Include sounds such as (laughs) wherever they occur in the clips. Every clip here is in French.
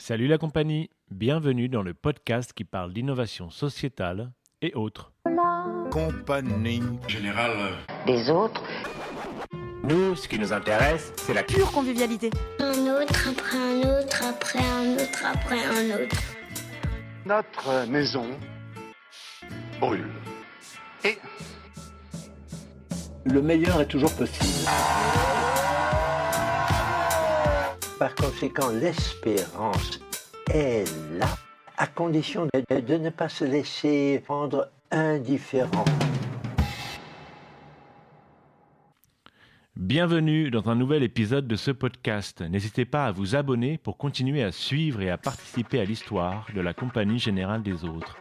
Salut la compagnie, bienvenue dans le podcast qui parle d'innovation sociétale et autres. Compagnie. général. des autres. Nous, ce qui nous intéresse, c'est la pure convivialité. Un autre, après un autre, après un autre, après un autre. Notre maison brûle. Et le meilleur est toujours possible. Par conséquent, l'espérance est là, à condition de, ne pas se laisser rendre indifférent. Bienvenue dans un nouvel épisode de ce podcast. N'hésitez pas à vous abonner pour continuer à suivre et à participer à l'histoire de la Compagnie Générale des Autres.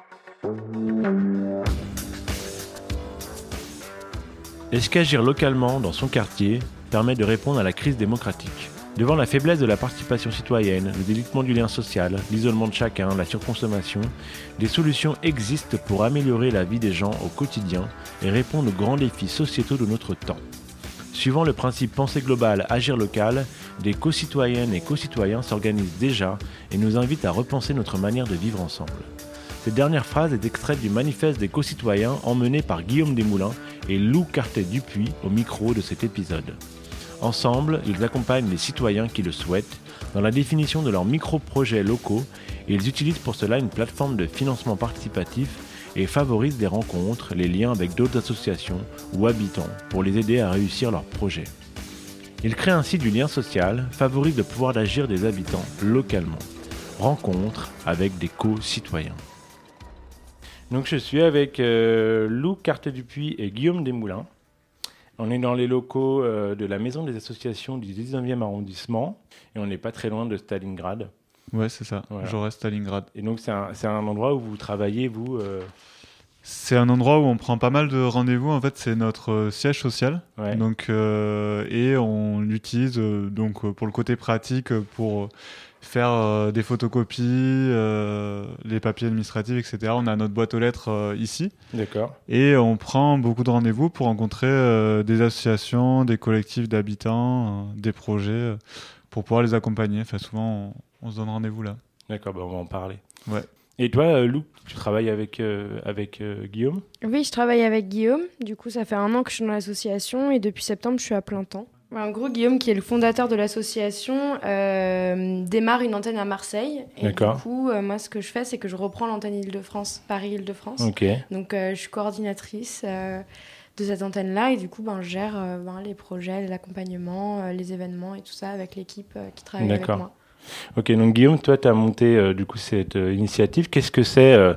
Est-ce qu'agir localement dans son quartier permet de répondre à la crise démocratique? Devant la faiblesse de la participation citoyenne, le délitement du lien social, l'isolement de chacun, la surconsommation, des solutions existent pour améliorer la vie des gens au quotidien et répondre aux grands défis sociétaux de notre temps. Suivant le principe pensée globale, agir local, des co-citoyennes et co-citoyens s'organisent déjà et nous invitent à repenser notre manière de vivre ensemble. Cette dernière phrase est extraite du manifeste des co-citoyens emmené par Guillaume Desmoulins et Lou Cartet-Dupuis au micro de cet épisode. Ensemble, ils accompagnent les citoyens qui le souhaitent dans la définition de leurs micro-projets locaux et ils utilisent pour cela une plateforme de financement participatif et favorisent des rencontres, les liens avec d'autres associations ou habitants pour les aider à réussir leurs projets. Ils créent ainsi du lien social, favorisent le pouvoir d'agir des habitants localement. Rencontres avec des co-citoyens. Donc je suis avec euh, Lou Cartet-Dupuis et Guillaume Desmoulins. On est dans les locaux euh, de la Maison des associations du 19e arrondissement et on n'est pas très loin de Stalingrad. Ouais, c'est ça. Voilà. À Stalingrad. Et donc c'est un, un endroit où vous travaillez, vous euh, C'est un endroit où on prend pas mal de rendez-vous. En fait, c'est notre euh, siège social. Ouais. Donc, euh, et on l'utilise euh, donc pour le côté pratique pour faire euh, des photocopies, euh, les papiers administratifs, etc. On a notre boîte aux lettres euh, ici D'accord. et on prend beaucoup de rendez-vous pour rencontrer euh, des associations, des collectifs d'habitants, euh, des projets euh, pour pouvoir les accompagner. Enfin, souvent, on, on se donne rendez-vous là. D'accord, bah, on va en parler. Ouais. Et toi, Lou, tu travailles avec, euh, avec euh, Guillaume? Oui, je travaille avec Guillaume. Du coup, ça fait un an que je suis dans l'association et depuis septembre, je suis à plein temps. En gros, Guillaume, qui est le fondateur de l'association, euh, démarre une antenne à Marseille. Et du coup, euh, moi, ce que je fais, c'est que je reprends l'antenne Île-de-France, Paris-Île-de-France. Ok. Donc, euh, je suis coordinatrice de cette antenne-là et du coup, ben, je gère ben, les projets, l'accompagnement, les événements et tout ça avec l'équipe qui travaille avec D'accord. moi. Ok, donc Guillaume, toi, tu as monté euh, du coup cette euh, initiative. Qu'est-ce que c'est euh,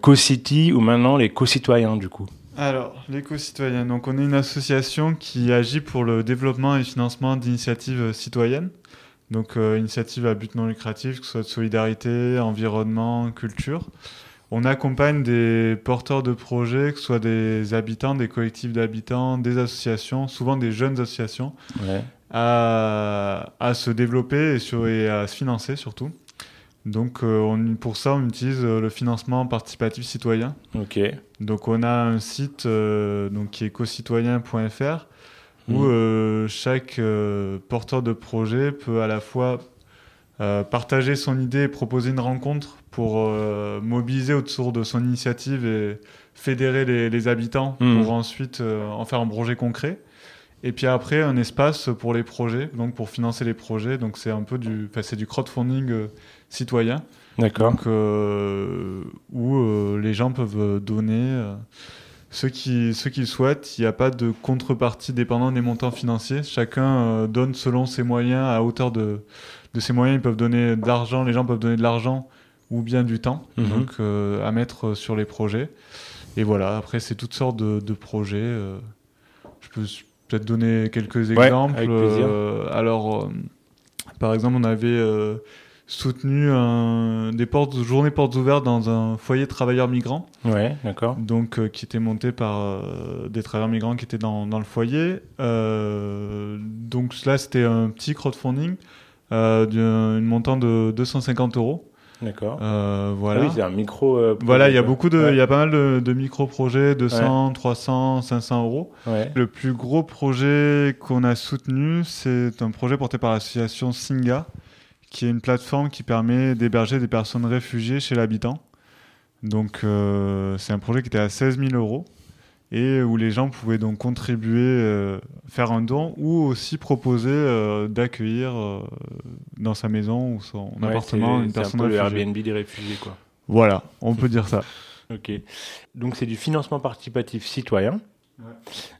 Co-City ou maintenant les co-citoyens du coup? Alors, l'éco-citoyen. Donc, on est une association qui agit pour le développement et financement d'initiatives euh, citoyennes. Donc, euh, initiatives à but non lucratif, que ce soit de solidarité, environnement, culture. On accompagne des porteurs de projets, que ce soit des habitants, des collectifs d'habitants, des associations, souvent des jeunes associations, Ouais. à, à se développer et, sur- et à se financer surtout. Donc, euh, on, pour ça, on utilise euh, le financement participatif citoyen. Ok. Donc on a un site euh, donc, qui est cocitoyen.fr où Mhm. euh, chaque porteur de projet peut à la fois partager son idée et proposer une rencontre pour mobiliser autour de son initiative et fédérer les, les habitants Mhm. pour ensuite en faire un projet concret. Et puis après, un espace pour les projets, donc pour financer les projets. Donc c'est un peu du, du crowdfunding citoyen. D'accord. Euh, où euh, les gens peuvent donner euh, ceux qu'ils souhaitent. Il n'y a pas de contrepartie dépendant des montants financiers. Chacun donne selon ses moyens, à hauteur de, de ses moyens. Ils peuvent donner de l'argent, les gens peuvent donner de l'argent ou bien du temps Mhm. donc, à mettre sur les projets. Et voilà, après, c'est toutes sortes de, de projets. je peux peut-être donner quelques Ouais, exemples. avec plaisir. Alors, par exemple, on avait soutenu un- des portes, journées portes ouvertes dans un foyer de travailleurs migrants, Ouais, d'accord. donc euh, qui était monté par euh, des travailleurs migrants qui étaient dans, dans le foyer. Euh, donc là, c'était un petit crowdfunding euh, d'un montant de 250 euros. D'accord. Euh, Ah voilà. oui, c'est un micro. Voilà, il y a beaucoup de, il y a pas mal de, de micro-projets de 100, 300, 500 euros. Ouais. ouais. Le plus gros projet qu'on a soutenu, c'est un projet porté par l'association Singa, qui est une plateforme qui permet d'héberger des personnes réfugiées chez l'habitant. Donc euh, c'est un projet qui était à 16 000 euros et où les gens pouvaient donc contribuer, euh, faire un don ou aussi proposer euh, d'accueillir dans sa maison ou son Ouais, appartement une c'est un personne peu le réfugiée. Airbnb des réfugiés, quoi. Voilà, on peut dire ça. Ok. Donc c'est du financement participatif citoyen.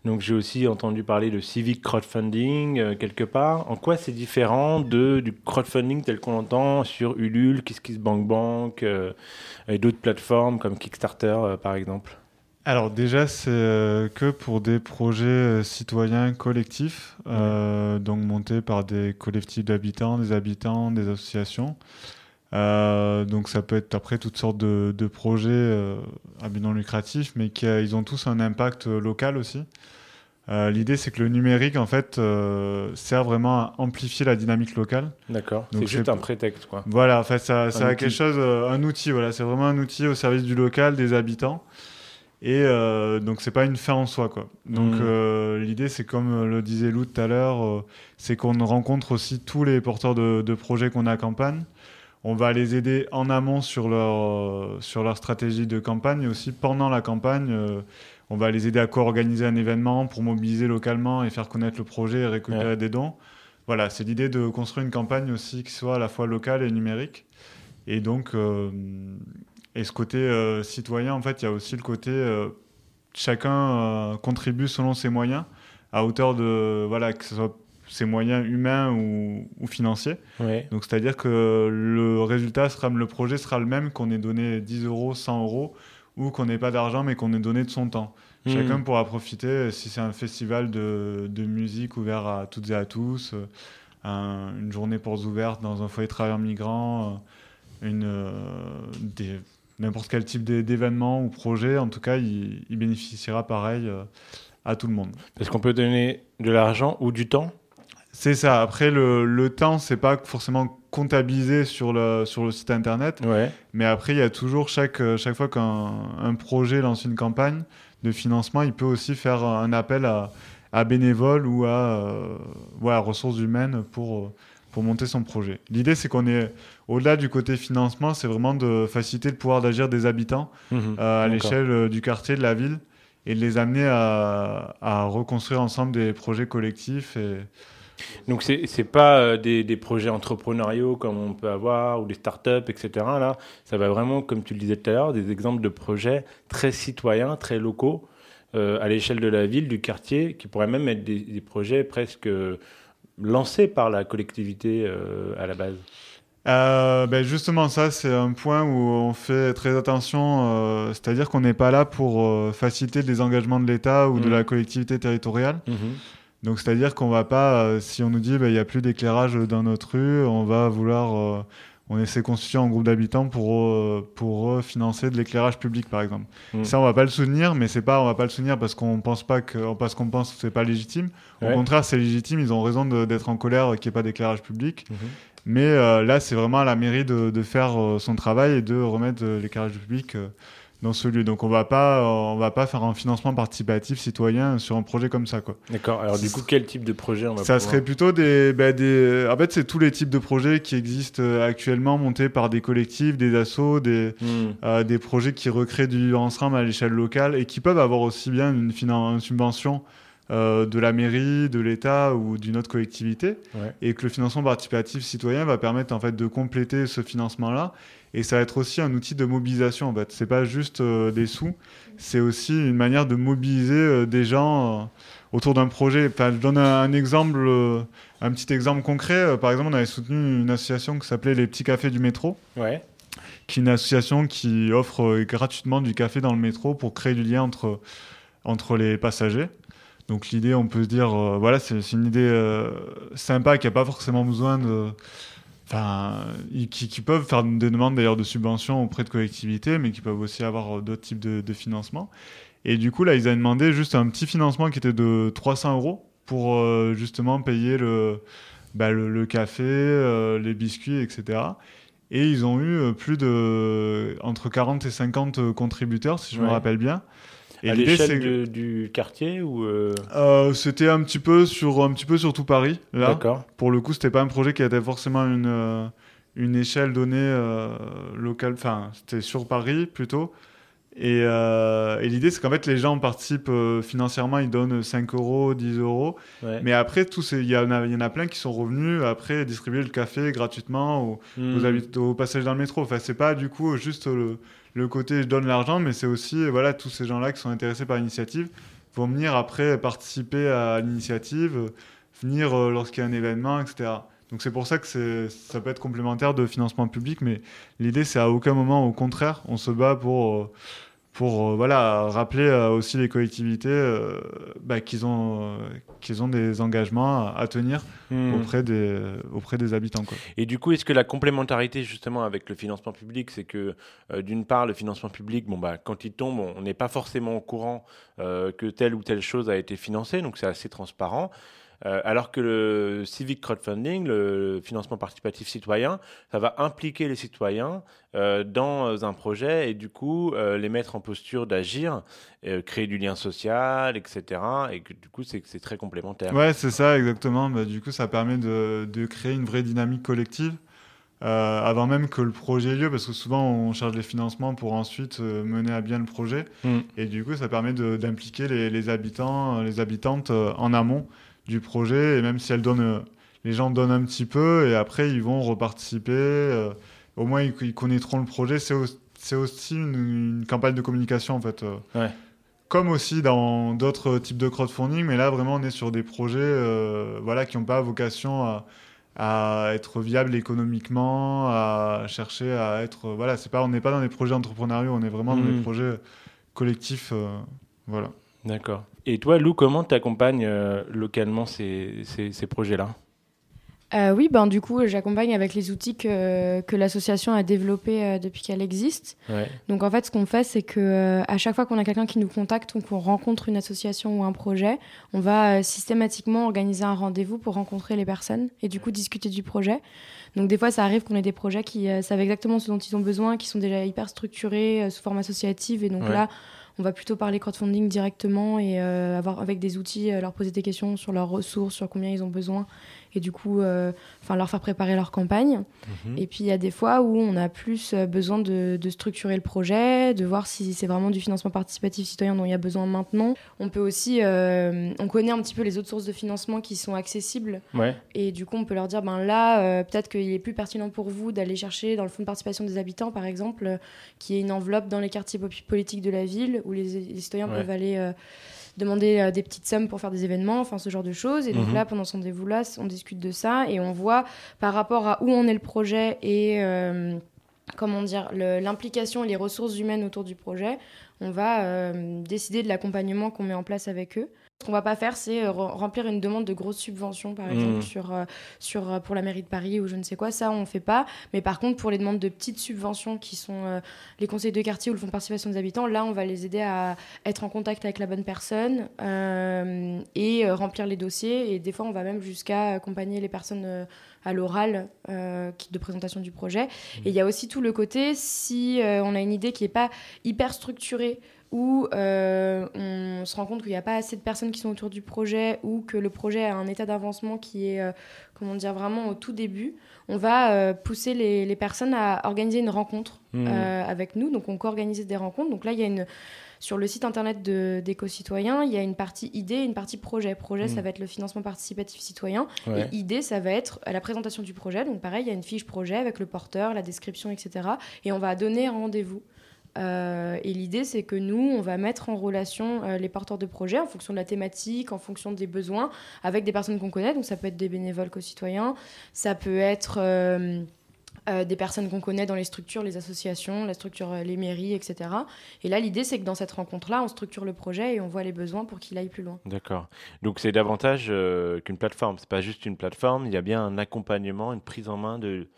Donc j'ai aussi entendu parler de civic crowdfunding euh, quelque part. En quoi c'est différent de du crowdfunding tel qu'on l'entend sur Ulule, KissKissBankBank euh, et d'autres plateformes comme Kickstarter euh, par exemple? Alors déjà, c'est que pour des projets citoyens collectifs, donc montés par des collectifs d'habitants, des habitants, des associations. Euh, donc ça peut être après toutes sortes de, de projets euh, à but non lucratif, mais qui a- ils ont tous un impact euh, local aussi. Euh, L'idée, c'est que le numérique, en fait, euh, sert vraiment à amplifier la dynamique locale. D'accord. C'est juste un prétexte quoi. Voilà, en fait, ça, ça a outil. quelque chose, euh, un outil, voilà, c'est vraiment un outil au service du local, des habitants. Et euh, donc, c'est pas une fin en soi, quoi. Donc, euh, l'idée, c'est comme euh, le disait Lou tout à l'heure, euh, c'est qu'on rencontre aussi tous les porteurs de, de projets qu'on a à campagne. On va les aider en amont sur leur, euh, sur leur stratégie de campagne et aussi pendant la campagne. euh, on va les aider à co-organiser un événement pour mobiliser localement et faire connaître le projet et récupérer Ouais. des dons. Voilà, c'est l'idée de construire une campagne aussi qui soit à la fois locale et numérique. Et donc, euh, et ce côté euh, citoyen, en fait, il y a aussi le côté chacun contribue selon ses moyens, à hauteur de, voilà, que ce soit ses moyens humains ou, ou financiers. Ouais. Donc, c'est-à-dire que le résultat sera, le projet sera le même qu'on ait donné 10 euros, 100 euros, ou qu'on n'ait pas d'argent, mais qu'on ait donné de son temps. Mhm. Chacun pourra profiter, si c'est un festival de, de musique ouvert à toutes et à tous, euh, un- une journée portes ouvertes dans un foyer de travailleurs migrants, euh, une, euh, des- n'importe quel type d'é- d'événement ou projet, en tout cas, il, il bénéficiera pareil euh, à tout le monde. Parce qu'on peut donner de l'argent ou du temps. C'est ça. Après, le, le temps, c'est pas forcément comptabilisé sur le, sur le site internet. Ouais. Mais après, il y a toujours, chaque, euh, chaque fois qu'un un projet lance une campagne de financement, il peut aussi faire un appel à, à bénévoles ou à, euh, ouais, à ressources humaines pour, euh, pour monter son projet. L'idée, c'est qu'on est, au-delà du côté financement, c'est vraiment de faciliter le pouvoir d'agir des habitants Mhm. euh, à l'échelle du quartier, de la ville, et de les amener à, à reconstruire ensemble des projets collectifs. Et... Donc c'est c'est pas euh, des, des projets entrepreneuriaux comme on peut avoir ou des startups, etc. Là, ça va vraiment, comme tu le disais tout à l'heure, des exemples de projets très citoyens, très locaux, euh, à l'échelle de la ville, du quartier, qui pourraient même être des, des projets presque euh, lancés par la collectivité euh, à la base. Euh, ben justement, ça, c'est un point où on fait très attention. euh, C'est-à-dire qu'on n'est pas là pour euh, faciliter les engagements de l'État ou de Mhm. la collectivité territoriale. Donc, c'est-à-dire qu'on va pas, euh, si on nous dit ben, il n'y a plus d'éclairage dans notre rue, on va vouloir. euh, on essaie de constituer un groupe d'habitants pour, euh, pour euh, financer de l'éclairage public, par exemple. Mhm. Ça, on va pas le soutenir, mais c'est pas, on va pas le soutenir parce qu'on pense pas que, parce qu'on pense que c'est pas légitime. Au contraire, c'est légitime. Ils ont raison d'être en colère qu'il n'y ait pas d'éclairage public. Mhm. Mais là, c'est vraiment à la mairie de, de faire son travail et de remettre l'éclairage public dans ce lieu. Donc, on va pas, euh, on va pas faire un financement participatif citoyen sur un projet comme ça, quoi. D'accord. Alors du coup, quel type de projet on va Ça pouvoir- serait plutôt des, bah, des. En fait, c'est tous les types de projets qui existent euh, actuellement, montés par des collectifs, des assos, des, Hmm. euh, des projets qui recréent du vivre ensemble à l'échelle locale et qui peuvent avoir aussi bien une, subvention euh, de la mairie, de l'État ou d'une autre collectivité, Ouais. et que le financement participatif citoyen va permettre en fait de compléter ce financement-là. Et ça va être aussi un outil de mobilisation. En fait, c'est pas juste euh, des sous, c'est aussi une manière de mobiliser euh, des gens euh, autour d'un projet. Enfin, je donne un, un exemple, un petit exemple concret. Par exemple, on avait soutenu une association qui s'appelait les Petits Cafés du métro Ouais. qui est une association qui offre gratuitement du café dans le métro pour créer du lien entre, entre les passagers. Donc l'idée, on peut se dire, euh, voilà, c'est c'est une idée euh, sympa qui n'a pas forcément besoin de... Enfin, qui, qui peuvent faire des demandes d'ailleurs de subventions auprès de collectivités, mais qui peuvent aussi avoir euh, d'autres types de, de financement. Et du coup, là, ils avaient demandé juste un petit financement qui était de 300 euros pour euh, justement payer le, bah, le, le café, euh, les biscuits, etc. Et ils ont eu plus de entre 40 et 50 contributeurs, si je me rappelle bien. Et à l'échelle de- du quartier ou euh, Euh, c'était un petit peu sur un petit peu sur tout Paris là. D'accord. Pour le coup, c'était pas un projet qui avait forcément une euh, une échelle donnée euh, locale. Enfin, c'était sur Paris plutôt. Et, et l'idée, c'est qu'en fait, les gens participent financièrement, ils donnent 5 euros, 10 euros. Ouais. Mais après, il y, en a- y en a plein qui sont revenus après distribuer le café gratuitement aux, Hmm. aux habit- au passage dans le métro. Enfin, c'est pas du coup juste le, le côté je donne l'argent, mais c'est aussi voilà tous ces gens-là qui sont intéressés par l'initiative vont venir après participer à l'initiative, venir euh, lorsqu'il y a un événement, etc. Donc c'est pour ça que ça peut être complémentaire de financement public, mais l'idée c'est à aucun moment, au contraire, on se bat pour euh, pour euh, voilà rappeler euh, aussi les collectivités euh, bah, qu'ils ont qu'ils ont des engagements à, à tenir Hmm. auprès des auprès des habitants quoi. Et du coup, est-ce que la complémentarité justement avec le financement public, c'est que d'une part, le financement public, bon bah quand il tombe, on n'est pas forcément au courant que telle ou telle chose a été financée, donc c'est assez transparent. Euh, alors que le civic crowdfunding, le financement participatif citoyen, ça va impliquer les citoyens euh, dans un projet et du coup euh, les mettre en posture d'agir, euh, créer du lien social, etc. Et que du coup c'est très complémentaire. Ouais, c'est ça, exactement. Bah, du coup, ça permet de, de créer une vraie dynamique collective euh, avant même que le projet ait lieu, parce que souvent on charge les financements pour ensuite euh, mener à bien le projet. Mm. Et du coup, ça permet d'impliquer les, les habitants, euh, les habitantes euh, en amont du projet. Et même si elles donnent, euh, les gens donnent un petit peu, et après ils vont reparticiper. euh, au moins, ils, ils connaîtront le projet. C'est au- c'est aussi une, une campagne de communication en fait. euh, Ouais. comme aussi dans d'autres types de crowdfunding, mais là vraiment on est sur des projets euh, voilà, qui n'ont pas vocation à, à être viables économiquement, à chercher à être... Voilà, c'est pas, on n'est pas dans des projets entrepreneuriaux, on est vraiment dans des projets collectifs. euh, voilà. D'accord. Et toi, Lou, comment tu accompagnes localement ces, ces, ces projets-là? Euh, oui, ben, du coup, j'accompagne avec les outils que, que l'association a développés euh, depuis qu'elle existe. ouais. Donc en fait, ce qu'on fait, c'est que euh, à chaque fois qu'on a quelqu'un qui nous contacte ou qu'on rencontre une association ou un projet, on va euh, systématiquement organiser un rendez-vous pour rencontrer les personnes et du coup discuter du projet. Donc des fois, ça arrive qu'on ait des projets qui euh, savent exactement ce dont ils ont besoin, qui sont déjà hyper structurés euh, sous forme associative et donc Ouais. là, on va plutôt parler crowdfunding directement et euh, avoir avec des outils euh, leur poser des questions sur leurs ressources, sur combien ils ont besoin et du coup, euh, enfin leur faire préparer leur campagne. Mhm. Et puis il y a des fois où on a plus euh, besoin de, de structurer le projet, de voir si c'est vraiment du financement participatif citoyen dont il y a besoin maintenant. On peut aussi, euh, on connaît un petit peu les autres sources de financement qui sont accessibles Ouais. et du coup on peut leur dire ben là peut-être qu'il est plus pertinent pour vous d'aller chercher dans le fonds de participation des habitants par exemple, qui est une enveloppe dans les quartiers politiques de la ville où les, les citoyens Ouais. peuvent aller demander euh, des petites sommes pour faire des événements, enfin ce genre de choses. Et donc Mhm. là, pendant ce rendez-vous-là, on discute de ça et on voit par rapport à où en est le projet et euh, comment dire le- l'implication et les ressources humaines autour du projet, on va euh, décider de l'accompagnement qu'on met en place avec eux. Ce qu'on va pas faire, c'est euh, re- remplir une demande de grosse subvention, par exemple, Mhm. sur, euh, sur, euh, pour la mairie de Paris ou je ne sais quoi. Ça, on fait pas. Mais par contre, pour les demandes de petites subventions qui sont euh, les conseils de quartier ou le fonds de participation des habitants, là, on va les aider à être en contact avec la bonne personne euh, et remplir les dossiers. Et des fois, on va même jusqu'à accompagner les personnes euh, à l'oral de présentation du projet. Et il y a aussi tout le côté, si on a une idée qui n'est pas hyper structurée, où euh, on se rend compte qu'il n'y a pas assez de personnes qui sont autour du projet ou que le projet a un état d'avancement qui est, euh, comment dire, vraiment au tout début, on va euh, pousser les, les personnes à organiser une rencontre euh, avec nous. Donc on co-organise des rencontres. Donc là, il y a une sur le site internet d'éco-citoyens, il y a une partie idée et une partie projet. Projet, ça va être le financement participatif citoyen. Ouais. Et idée, ça va être la présentation du projet. Donc pareil, il y a une fiche projet avec le porteur, la description, etc. Et on va donner un rendez-vous. Euh, et l'idée, c'est que nous, on va mettre en relation euh, les porteurs de projets en fonction de la thématique, en fonction des besoins, avec des personnes qu'on connaît. Donc ça peut être des bénévoles co-citoyens, ça peut être euh, des personnes qu'on connaît dans les structures, les associations, la structure, les mairies, etc. Et là, l'idée, c'est que dans cette rencontre-là, on structure le projet et on voit les besoins pour qu'il aille plus loin. D'accord. Donc c'est davantage qu'une plateforme. C'est pas juste une plateforme. Il y a bien un accompagnement, une prise en main de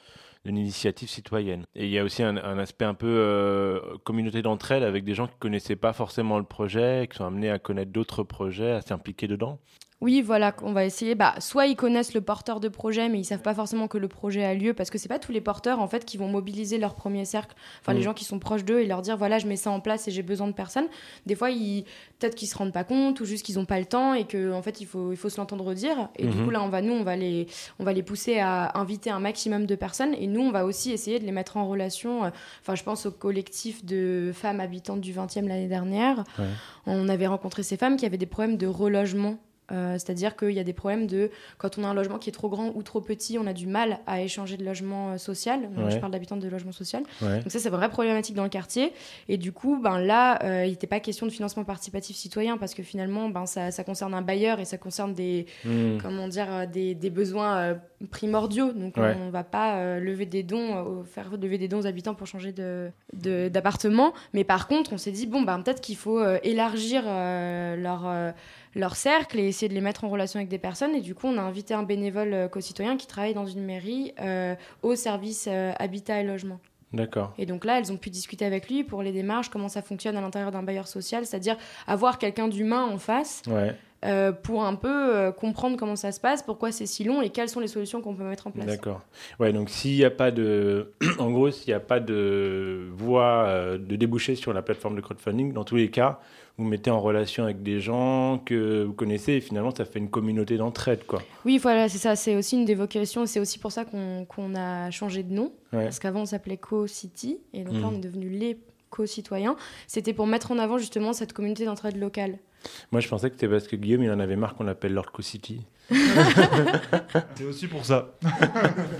d'une initiative citoyenne. Et il y a aussi un, aspect un peu euh, communauté d'entraide avec des gens qui connaissaient pas forcément le projet, qui sont amenés à connaître d'autres projets, à s'impliquer dedans. Oui, voilà, on va essayer. Bah, soit ils connaissent le porteur de projet, mais ils savent pas forcément que le projet a lieu, parce que c'est pas tous les porteurs en fait qui vont mobiliser leur premier cercle. Enfin, les Mm. gens qui sont proches d'eux et leur dire voilà, je mets ça en place et j'ai besoin de personnes. Des fois, ils peut-être qu'ils se rendent pas compte ou juste qu'ils ont pas le temps et que en fait il faut il faut se l'entendre dire. Et du coup là, on va nous on va les on va les pousser à inviter un maximum de personnes et nous on va aussi essayer de les mettre en relation. euh, Enfin, je pense au collectif de femmes habitantes du 20e l'année dernière. Ouais. On avait rencontré ces femmes qui avaient des problèmes de relogement. Euh, C'est-à-dire qu'il y a des problèmes de quand on a un logement qui est trop grand ou trop petit, on a du mal à échanger de logement euh, social. Moi, Ouais. Je parle d'habitants de logement social. Ouais. Donc ça, c'est vraie problématique dans le quartier. Et du coup, ben là, euh, il n'était pas question de financement participatif citoyen parce que finalement, ben ça, ça concerne un bailleur et ça concerne des, Hmm. comment dire, des, des besoins primordiaux. Donc Ouais. on va pas lever des dons, faire lever des dons aux habitants pour changer de de- d'appartement. Mais par contre, on s'est dit bon, ben peut-être qu'il faut élargir leur leur cercle et essayer de les mettre en relation avec des personnes. Et du coup, on a invité un bénévole euh, co-citoyen qui travaille dans une mairie euh, au service euh, habitat et logement. D'accord. Et donc là, elles ont pu discuter avec lui pour les démarches, comment ça fonctionne à l'intérieur d'un bailleur social, c'est-à-dire avoir quelqu'un d'humain en face Ouais. euh, pour un peu euh, comprendre comment ça se passe, pourquoi c'est si long et quelles sont les solutions qu'on peut mettre en place. D'accord. Ouais, donc s'il n'y a pas de. (clears throat) en gros, s'il n'y a pas de voie euh, de déboucher sur la plateforme de crowdfunding, dans tous les cas, vous mettez en relation avec des gens que vous connaissez et finalement, ça fait une communauté d'entraide, quoi. Oui, voilà, c'est ça, c'est aussi une des vocations, et c'est aussi pour ça qu'on a changé de nom, Ouais. parce qu'avant on s'appelait Co-City, et donc là Mhm. on est devenu les co-citoyens. C'était pour mettre en avant justement cette communauté d'entraide locale. Moi, je pensais que c'était parce que Guillaume, il en avait marre qu'on l'appelle Lord Co City. (laughs) C'est aussi pour ça.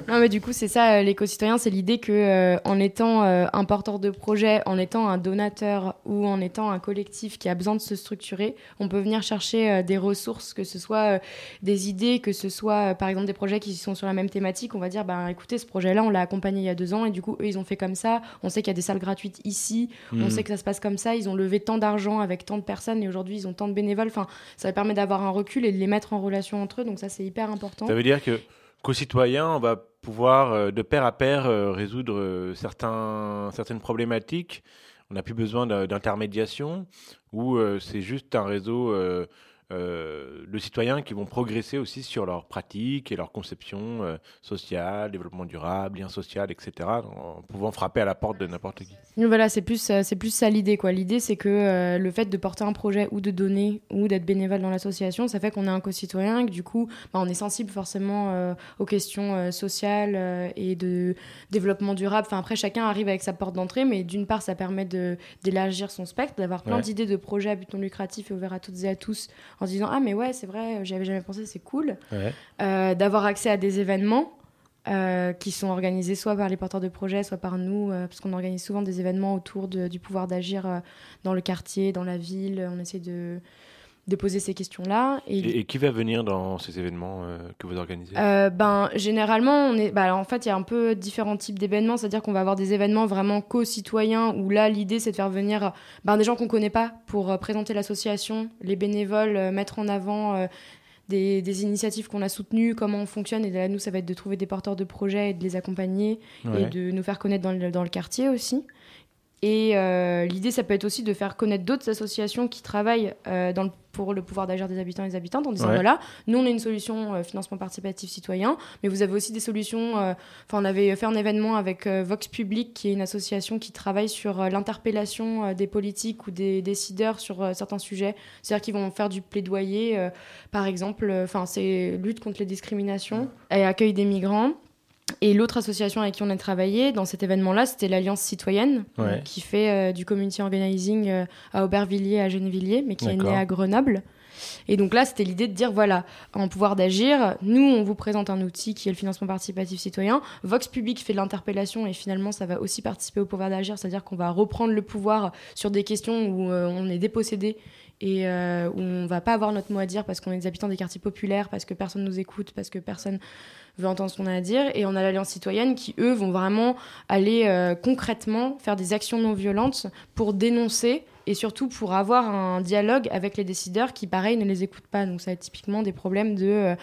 Non, mais du coup, c'est ça, euh, l'éco-citoyen, c'est l'idée que euh, en étant euh, un porteur de projet, en étant un donateur ou en étant un collectif qui a besoin de se structurer, on peut venir chercher euh, des ressources, que ce soit euh, des idées, que ce soit euh, par exemple des projets qui sont sur la même thématique. On va dire, ben écoutez, ce projet-là, on l'a accompagné il y a deux ans et du coup, eux, ils ont fait comme ça. On sait qu'il y a des salles gratuites ici, on Hmm. sait que ça se passe comme ça. Ils ont levé tant d'argent avec tant de personnes et aujourd'hui, ils ont tant de bénévoles. Enfin, ça permet d'avoir un recul et de les mettre en relation entre Donc ça, c'est hyper important. Ça veut dire que co-citoyen, on va pouvoir euh, de pair à pair euh, résoudre euh, certaines problématiques. On n'a plus besoin d'intermédiation ou c'est juste un réseau euh, de citoyens qui vont progresser aussi sur leurs pratiques et leurs conceptions euh, sociales, développement durable, lien social, etc. en pouvant frapper à la porte de n'importe qui. Voilà, c'est plus, euh, c'est plus ça l'idée. quoi. L'idée, c'est que euh, le fait de porter un projet ou de donner ou d'être bénévole dans l'association, ça fait qu'on est un co-citoyen que du coup, bah, on est sensible forcément euh, aux questions sociales et de développement durable. Enfin, après, chacun arrive avec sa porte d'entrée, mais d'une part, ça permet d'élargir son spectre, d'avoir plein Ouais. d'idées de projets à but non lucratif et ouverts à toutes et à tous en se disant Ah, mais ouais, c'est vrai, j'y avais jamais pensé, c'est cool. Ouais. Euh, d'avoir accès à des événements euh, qui sont organisés soit par les porteurs de projets, soit par nous, euh, parce qu'on organise souvent des événements autour de- du pouvoir d'agir euh, dans le quartier, dans la ville. On essaie de, de poser ces questions-là. Et, Et, et qui va venir dans ces événements euh, que vous organisez? Euh, ben, généralement, on est, bah, en fait, il y a un peu différents types d'événements, c'est-à-dire qu'on va avoir des événements vraiment co-citoyens où là, l'idée, c'est de faire venir ben, des gens qu'on connaît pas pour euh, présenter l'association, les bénévoles, euh, mettre en avant euh, des, des initiatives qu'on a soutenues, comment on fonctionne. Et là, nous, ça va être de trouver des porteurs de projets et de les accompagner et de nous faire connaître dans le, dans le quartier aussi. Et euh, l'idée, ça peut être aussi de faire connaître d'autres associations qui travaillent euh, dans le- pour le pouvoir d'agir des habitants et des habitantes en disant Ouais. voilà, nous on a une solution euh, financement participatif citoyen, mais vous avez aussi des solutions. Enfin, on avait fait un événement avec Vox Public, qui est une association qui travaille sur l'interpellation des politiques ou des décideurs sur certains sujets. C'est-à-dire qu'ils vont faire du plaidoyer, par exemple, enfin, c'est lutte contre les discriminations et accueil des migrants. Et l'autre association avec qui on a travaillé dans cet événement-là, c'était l'Alliance citoyenne, Ouais. qui fait euh, du community organizing euh, à Aubervilliers, à Gennevilliers, mais qui est née à Grenoble. Et donc là, c'était l'idée de dire voilà, en pouvoir d'agir, nous, on vous présente un outil qui est le financement participatif citoyen. Vox Public fait de l'interpellation et finalement, ça va aussi participer au pouvoir d'agir, c'est-à-dire qu'on va reprendre le pouvoir sur des questions où euh, on est dépossédé et euh, où on va pas avoir notre mot à dire parce qu'on est des habitants des quartiers populaires, parce que personne nous écoute, parce que personne veut entendre ce qu'on a à dire. Et on a l'Alliance citoyenne qui, eux, vont vraiment aller euh, concrètement faire des actions non violentes pour dénoncer et surtout pour avoir un dialogue avec les décideurs qui, pareil, ne les écoutent pas. Donc ça être typiquement des problèmes de... euh,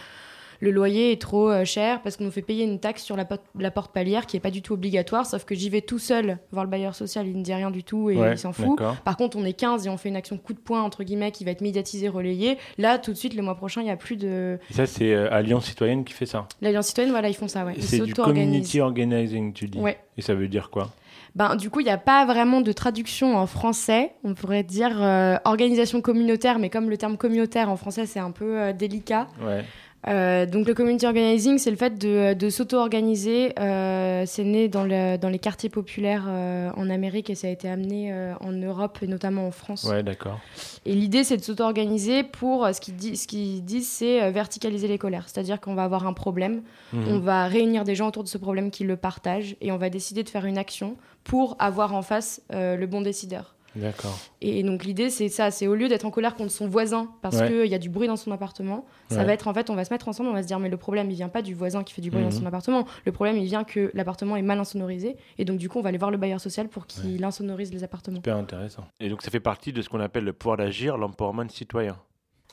le loyer est trop euh, cher parce qu'on nous fait payer une taxe sur la, porte- la porte palière qui est pas du tout obligatoire, sauf que j'y vais tout seul voir le bailleur social, il ne dit rien du tout et Ouais, il s'en fout. Par contre, on est 15 et on fait une action coup de poing, entre guillemets, qui va être médiatisée, relayée. Là, tout de suite, le mois prochain, il n'y a plus de. Et ça, c'est euh, Alliance Citoyenne qui fait ça. L'Alliance citoyenne, voilà, ils font ça, ouais. C'est du community organizing, tu dis. Ouais. Et ça veut dire quoi? Ben, du coup, il n'y a pas vraiment de traduction en français. On pourrait dire euh, organisation communautaire, mais comme le terme communautaire en français, c'est un peu euh, délicat. Ouais. Euh, donc, le community organizing, c'est le fait de, de s'auto-organiser. Euh, c'est né dans, le- dans les quartiers populaires euh, en Amérique et ça a été amené en Europe et notamment en France. Ouais, d'accord. Et l'idée, c'est de s'auto-organiser pour, ce qu'ils disent, ce qu'ils disent, c'est verticaliser les colères. C'est-à-dire qu'on va avoir un problème, Mhm. on va réunir des gens autour de ce problème qui le partagent et on va décider de faire une action pour avoir en face le bon décideur. D'accord. Et donc l'idée, c'est ça, c'est au lieu d'être en colère contre son voisin parce Ouais. qu'il y a du bruit dans son appartement, ça Ouais. va être en fait, on va se mettre ensemble, on va se dire, mais le problème, il vient pas du voisin qui fait du bruit Mhm. dans son appartement, le problème, il vient que l'appartement est mal insonorisé, et donc du coup, on va aller voir le bailleur social pour qu'il insonorise les appartements. Super intéressant. Et donc, ça fait partie de ce qu'on appelle le pouvoir d'agir, l'empowerment citoyen.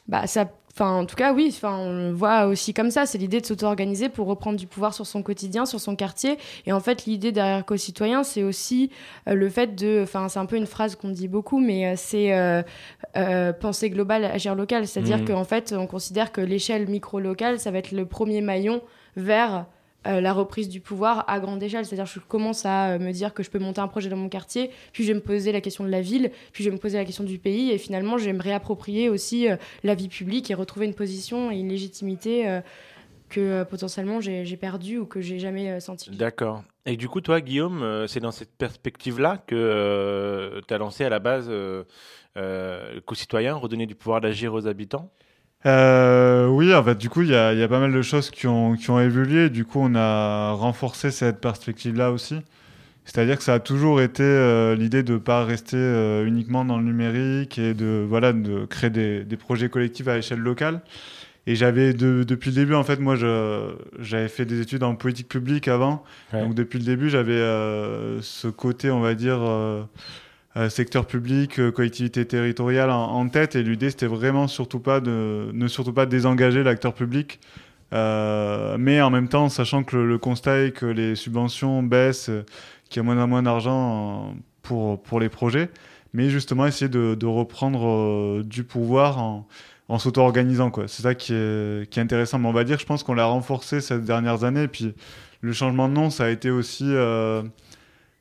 Bah ça, enfin en tout cas oui, enfin on le voit aussi comme ça. C'est l'idée de s'auto-organiser pour reprendre du pouvoir sur son quotidien, sur son quartier. Et en fait l'idée derrière co-citoyen, c'est aussi euh, le fait de, enfin c'est un peu une phrase qu'on dit beaucoup, mais euh, c'est euh, penser global, agir local. C'est-à-dire Mhm. qu'en fait on considère que l'échelle micro-locale, ça va être le premier maillon vers euh, la reprise du pouvoir à grande échelle. C'est-à-dire que je commence à euh, me dire que je peux monter un projet dans mon quartier, puis je vais me poser la question de la ville, puis je vais me poser la question du pays, et finalement je vais me réapproprier aussi euh, la vie publique et retrouver une position et une légitimité que potentiellement j'ai perdu ou que j'ai jamais senti. D'accord. Et du coup, toi, Guillaume, c'est dans cette perspective-là que tu as lancé à la base euh, Co-Citoyen, redonner du pouvoir d'agir aux habitants? Euh, oui, en fait, du coup, il y a, y a pas mal de choses qui ont, qui ont évolué. Du coup, on a renforcé cette perspective-là aussi. C'est-à-dire que ça a toujours été euh, l'idée de ne pas rester euh, uniquement dans le numérique et de, voilà, de créer des, des projets collectifs à l'échelle locale. Et j'avais, de- depuis le début, en fait, moi, je- j'avais fait des études en politique publique avant. Ouais. Donc, depuis le début, j'avais euh, ce côté, on va dire, euh, secteur public, euh, collectivité territoriale en, tête. Et l'idée, c'était vraiment surtout pas de ne surtout pas désengager l'acteur public. Euh, mais en même temps, sachant que le, constat est que les subventions baissent, qu'il y a moins en moins d'argent pour, pour les projets, mais justement essayer de, reprendre du pouvoir en, s'auto-organisant. C'est ça qui est, qui est intéressant. Mais on va dire, je pense qu'on l'a renforcé ces dernières années. Et puis le changement de nom, ça a été aussi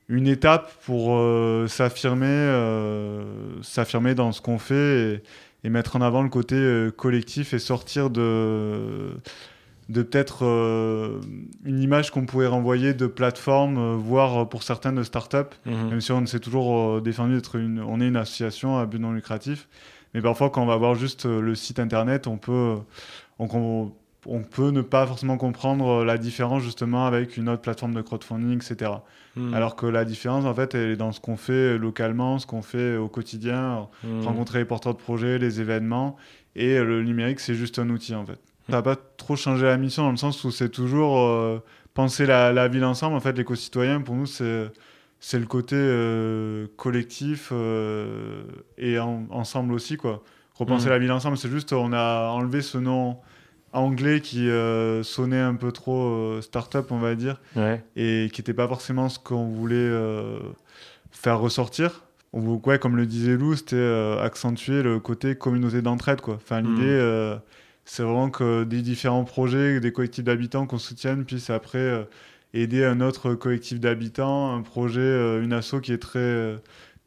une étape pour euh, s'affirmer, euh, s'affirmer dans ce qu'on fait et, et mettre en avant le côté euh, collectif et sortir de de peut-être une image qu'on pourrait renvoyer de plateforme, voire pour certains de start-up, Mhm. même si on s'est toujours défendu d'être une, on est une association à but non lucratif. Mais parfois, quand on va voir juste le site internet, on peut, on, on- on peut ne pas forcément comprendre euh, la différence justement avec une autre plateforme de crowdfunding, etc. Mhm. Alors que la différence, en fait, elle est dans ce qu'on fait localement, ce qu'on fait au quotidien, Mhm. rencontrer les porteurs de projets, les événements. Et le numérique, c'est juste un outil, en fait. Ça n'a pas trop changé la mission dans le sens où c'est toujours euh, penser la, la ville ensemble. En fait, l'éco-citoyen, pour nous, c'est, c'est le côté euh, collectif euh, et en- ensemble aussi, quoi. Repenser la ville ensemble, c'est juste, on a enlevé ce nom anglais qui euh, sonnait un peu trop euh, start-up, on va dire Ouais. et qui n'était pas forcément ce qu'on voulait euh, faire ressortir. On vou- ouais, comme le disait Lou, c'était euh, accentuer le côté communauté d'entraide. Quoi. Enfin, Mhm. L'idée, c'est vraiment que des différents projets, des collectifs d'habitants qu'on soutienne puissent après aider un autre collectif d'habitants, un projet, une asso qui est très,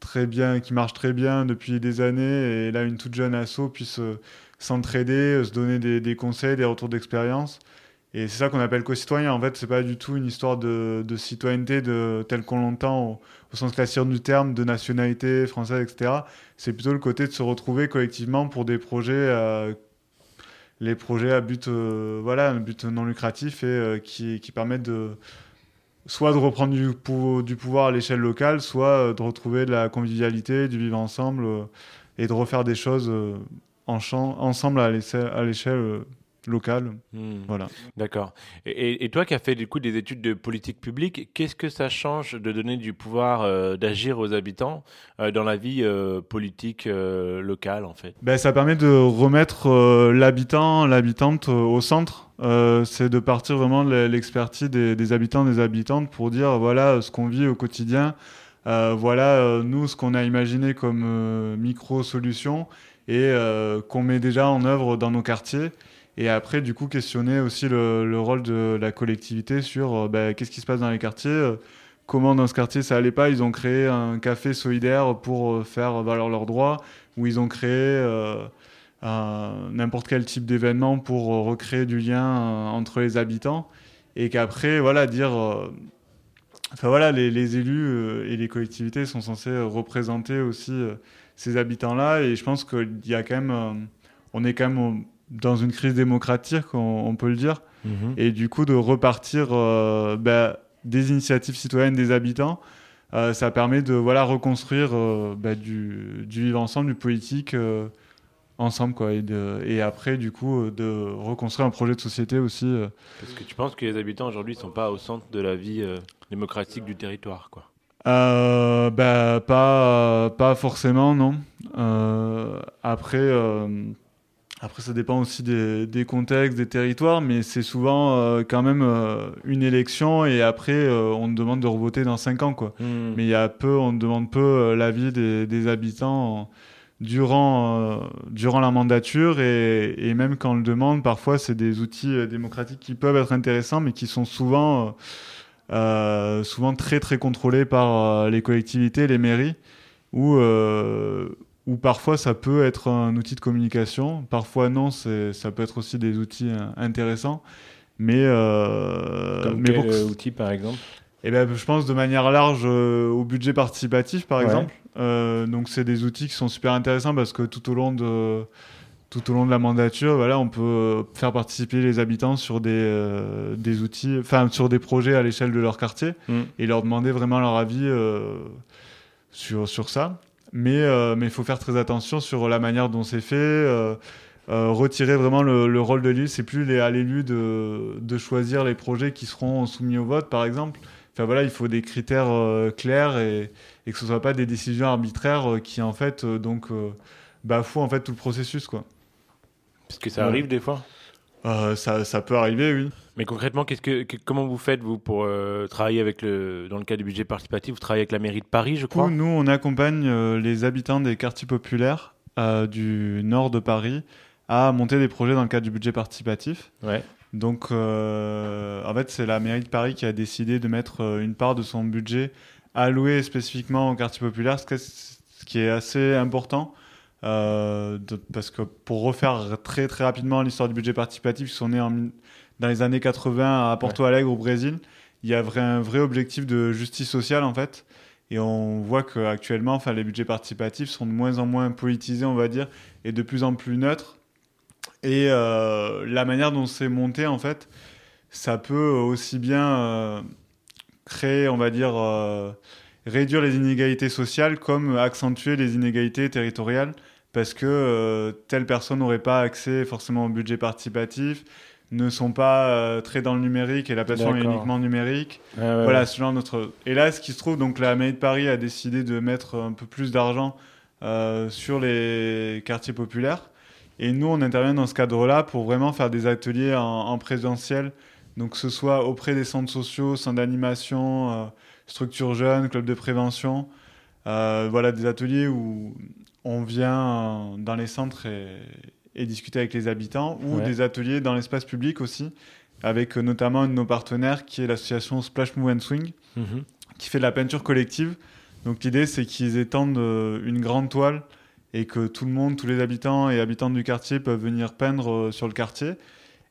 très bien, qui marche très bien depuis des années, et là, une toute jeune asso puisse s'entraider, euh, se donner des, conseils, des retours d'expérience. Et c'est ça qu'on appelle co-citoyen. En fait, c'est pas du tout une histoire de, citoyenneté telle qu'on l'entend au, sens classique du terme, de nationalité française, etc. C'est plutôt le côté de se retrouver collectivement pour des projets, les projets à but, euh, voilà, un but non lucratif et euh, qui, qui permettent de soit de reprendre du, pou- du pouvoir à l'échelle locale, soit de retrouver de la convivialité, du vivre ensemble et de refaire des choses en ensemble à l'échelle euh, locales. Hmm. Voilà. D'accord. Et, et toi qui as fait du coup des études de politique publique, qu'est-ce que ça change de donner du pouvoir euh, d'agir aux habitants euh, dans la vie euh, politique locale en fait? Ben, ça permet de remettre l'habitant, l'habitante au centre. C'est de partir vraiment de l'expertise des, des habitants, des habitantes pour dire voilà ce qu'on vit au quotidien. Voilà nous ce qu'on a imaginé comme micro-solution et euh, qu'on met déjà en œuvre dans nos quartiers. Et après, du coup, questionner aussi le, le rôle de la collectivité sur euh, ben, qu'est-ce qui se passe dans les quartiers, euh, comment dans ce quartier ça allait pas. Ils ont créé un café solidaire pour faire valoir leurs droits, ou ils ont créé n'importe quel type d'événement pour recréer du lien entre les habitants. Et qu'après, voilà, dire. Enfin voilà, les, élus et les collectivités sont censés représenter aussi ces habitants-là. Et je pense qu'il y a quand même. euh, on est quand même dans une crise démocratique, on, on peut le dire. Et du coup, de repartir euh, bah, des initiatives citoyennes des habitants, euh, ça permet de voilà, reconstruire euh, bah, du, du vivre ensemble, du politique euh, ensemble. Quoi, et, de- et après, du coup, de reconstruire un projet de société aussi. euh. Parce que tu penses que les habitants aujourd'hui ne sont pas au centre de la vie euh, démocratique du territoire quoi. Euh, bah, pas, pas forcément, non. Euh, après, euh, après, ça dépend aussi des, des contextes, des territoires, mais c'est souvent euh, quand même euh, une élection et après, euh, on te demande de revoter dans 5 ans. Quoi. Hmm. Mais il y a peu, on demande peu l'avis des, des habitants durant, euh, durant la mandature et, et même quand on le demande, parfois, c'est des outils démocratiques qui peuvent être intéressants, mais qui sont souvent. Euh, souvent très très contrôlés par euh, les collectivités, les mairies, où, euh, où parfois ça peut être un outil de communication, parfois non, ça peut être aussi des outils intéressants. Mais, Comme mais quel pour- outil par exemple? Eh ben, je pense de manière large euh, au budget participatif, par Ouais. exemple. Euh, donc, c'est des outils qui sont super intéressants parce que tout au long de, tout au long de la mandature, voilà, on peut faire participer les habitants sur des, euh, des outils, enfin, sur des projets à l'échelle de leur quartier Mm. et leur demander vraiment leur avis euh, sur, sur ça. Mais euh, mais il faut faire très attention sur la manière dont c'est fait. retirer vraiment le, le rôle de l'élu, c'est plus les, à l'élu de, de choisir les projets qui seront soumis au vote, par exemple. Enfin voilà, il faut des critères clairs et, et que ce soit pas des décisions arbitraires qui en fait donc bafouent en fait tout le processus quoi. Parce que ça Ouais. arrive des fois. Euh, ça, ça peut arriver, oui. Mais concrètement, qu'est-ce que, que- comment vous faites vous pour euh, travailler avec le dans le cadre du budget participatif Vous travaillez avec la mairie de Paris, je crois? nous on accompagne euh, les habitants des quartiers populaires du nord de Paris à monter des projets dans le cadre du budget participatif. Ouais. Donc, en fait, c'est la mairie de Paris qui a décidé de mettre une part de son budget alloué spécifiquement au quartier populaire, ce que- ce qui est assez important. Euh, de- parce que pour refaire très très rapidement l'histoire du budget participatif, nés en mille- dans les années 80 à Porto Alegre au Brésil, il y a vrai- un vrai objectif de justice sociale en fait. Et on voit qu'actuellement, enfin, les budgets participatifs sont de moins en moins politisés, on va dire, et de plus en plus neutres. Et euh, la manière dont c'est monté, en fait, ça peut aussi bien euh, créer, on va dire, réduire les inégalités sociales comme accentuer les inégalités territoriales parce que euh, telle personne n'aurait pas accès forcément au budget participatif, ne sont pas euh, très dans le numérique et la plateforme est uniquement numérique. Ah ouais, Voilà, ouais. ce genre notre. Et là, ce qui se trouve, donc la mairie de Paris a décidé de mettre un peu plus d'argent euh, sur les quartiers populaires. Et nous, on intervient dans ce cadre-là pour vraiment faire des ateliers en, en présentiel. Donc, que ce soit auprès des centres sociaux, centres d'animation, structures jeunes, clubs de prévention. Euh, voilà, des ateliers où on vient dans les centres et, et discuter avec les habitants, ou Ouais. des ateliers dans l'espace public aussi, avec notamment un de nos partenaires qui est l'association Splash Move and Swing, Mhm. qui fait de la peinture collective. Donc l'idée, c'est qu'ils étendent euh, une grande toile et que tout le monde, tous les habitants et habitantes du quartier peuvent venir peindre euh, sur le quartier.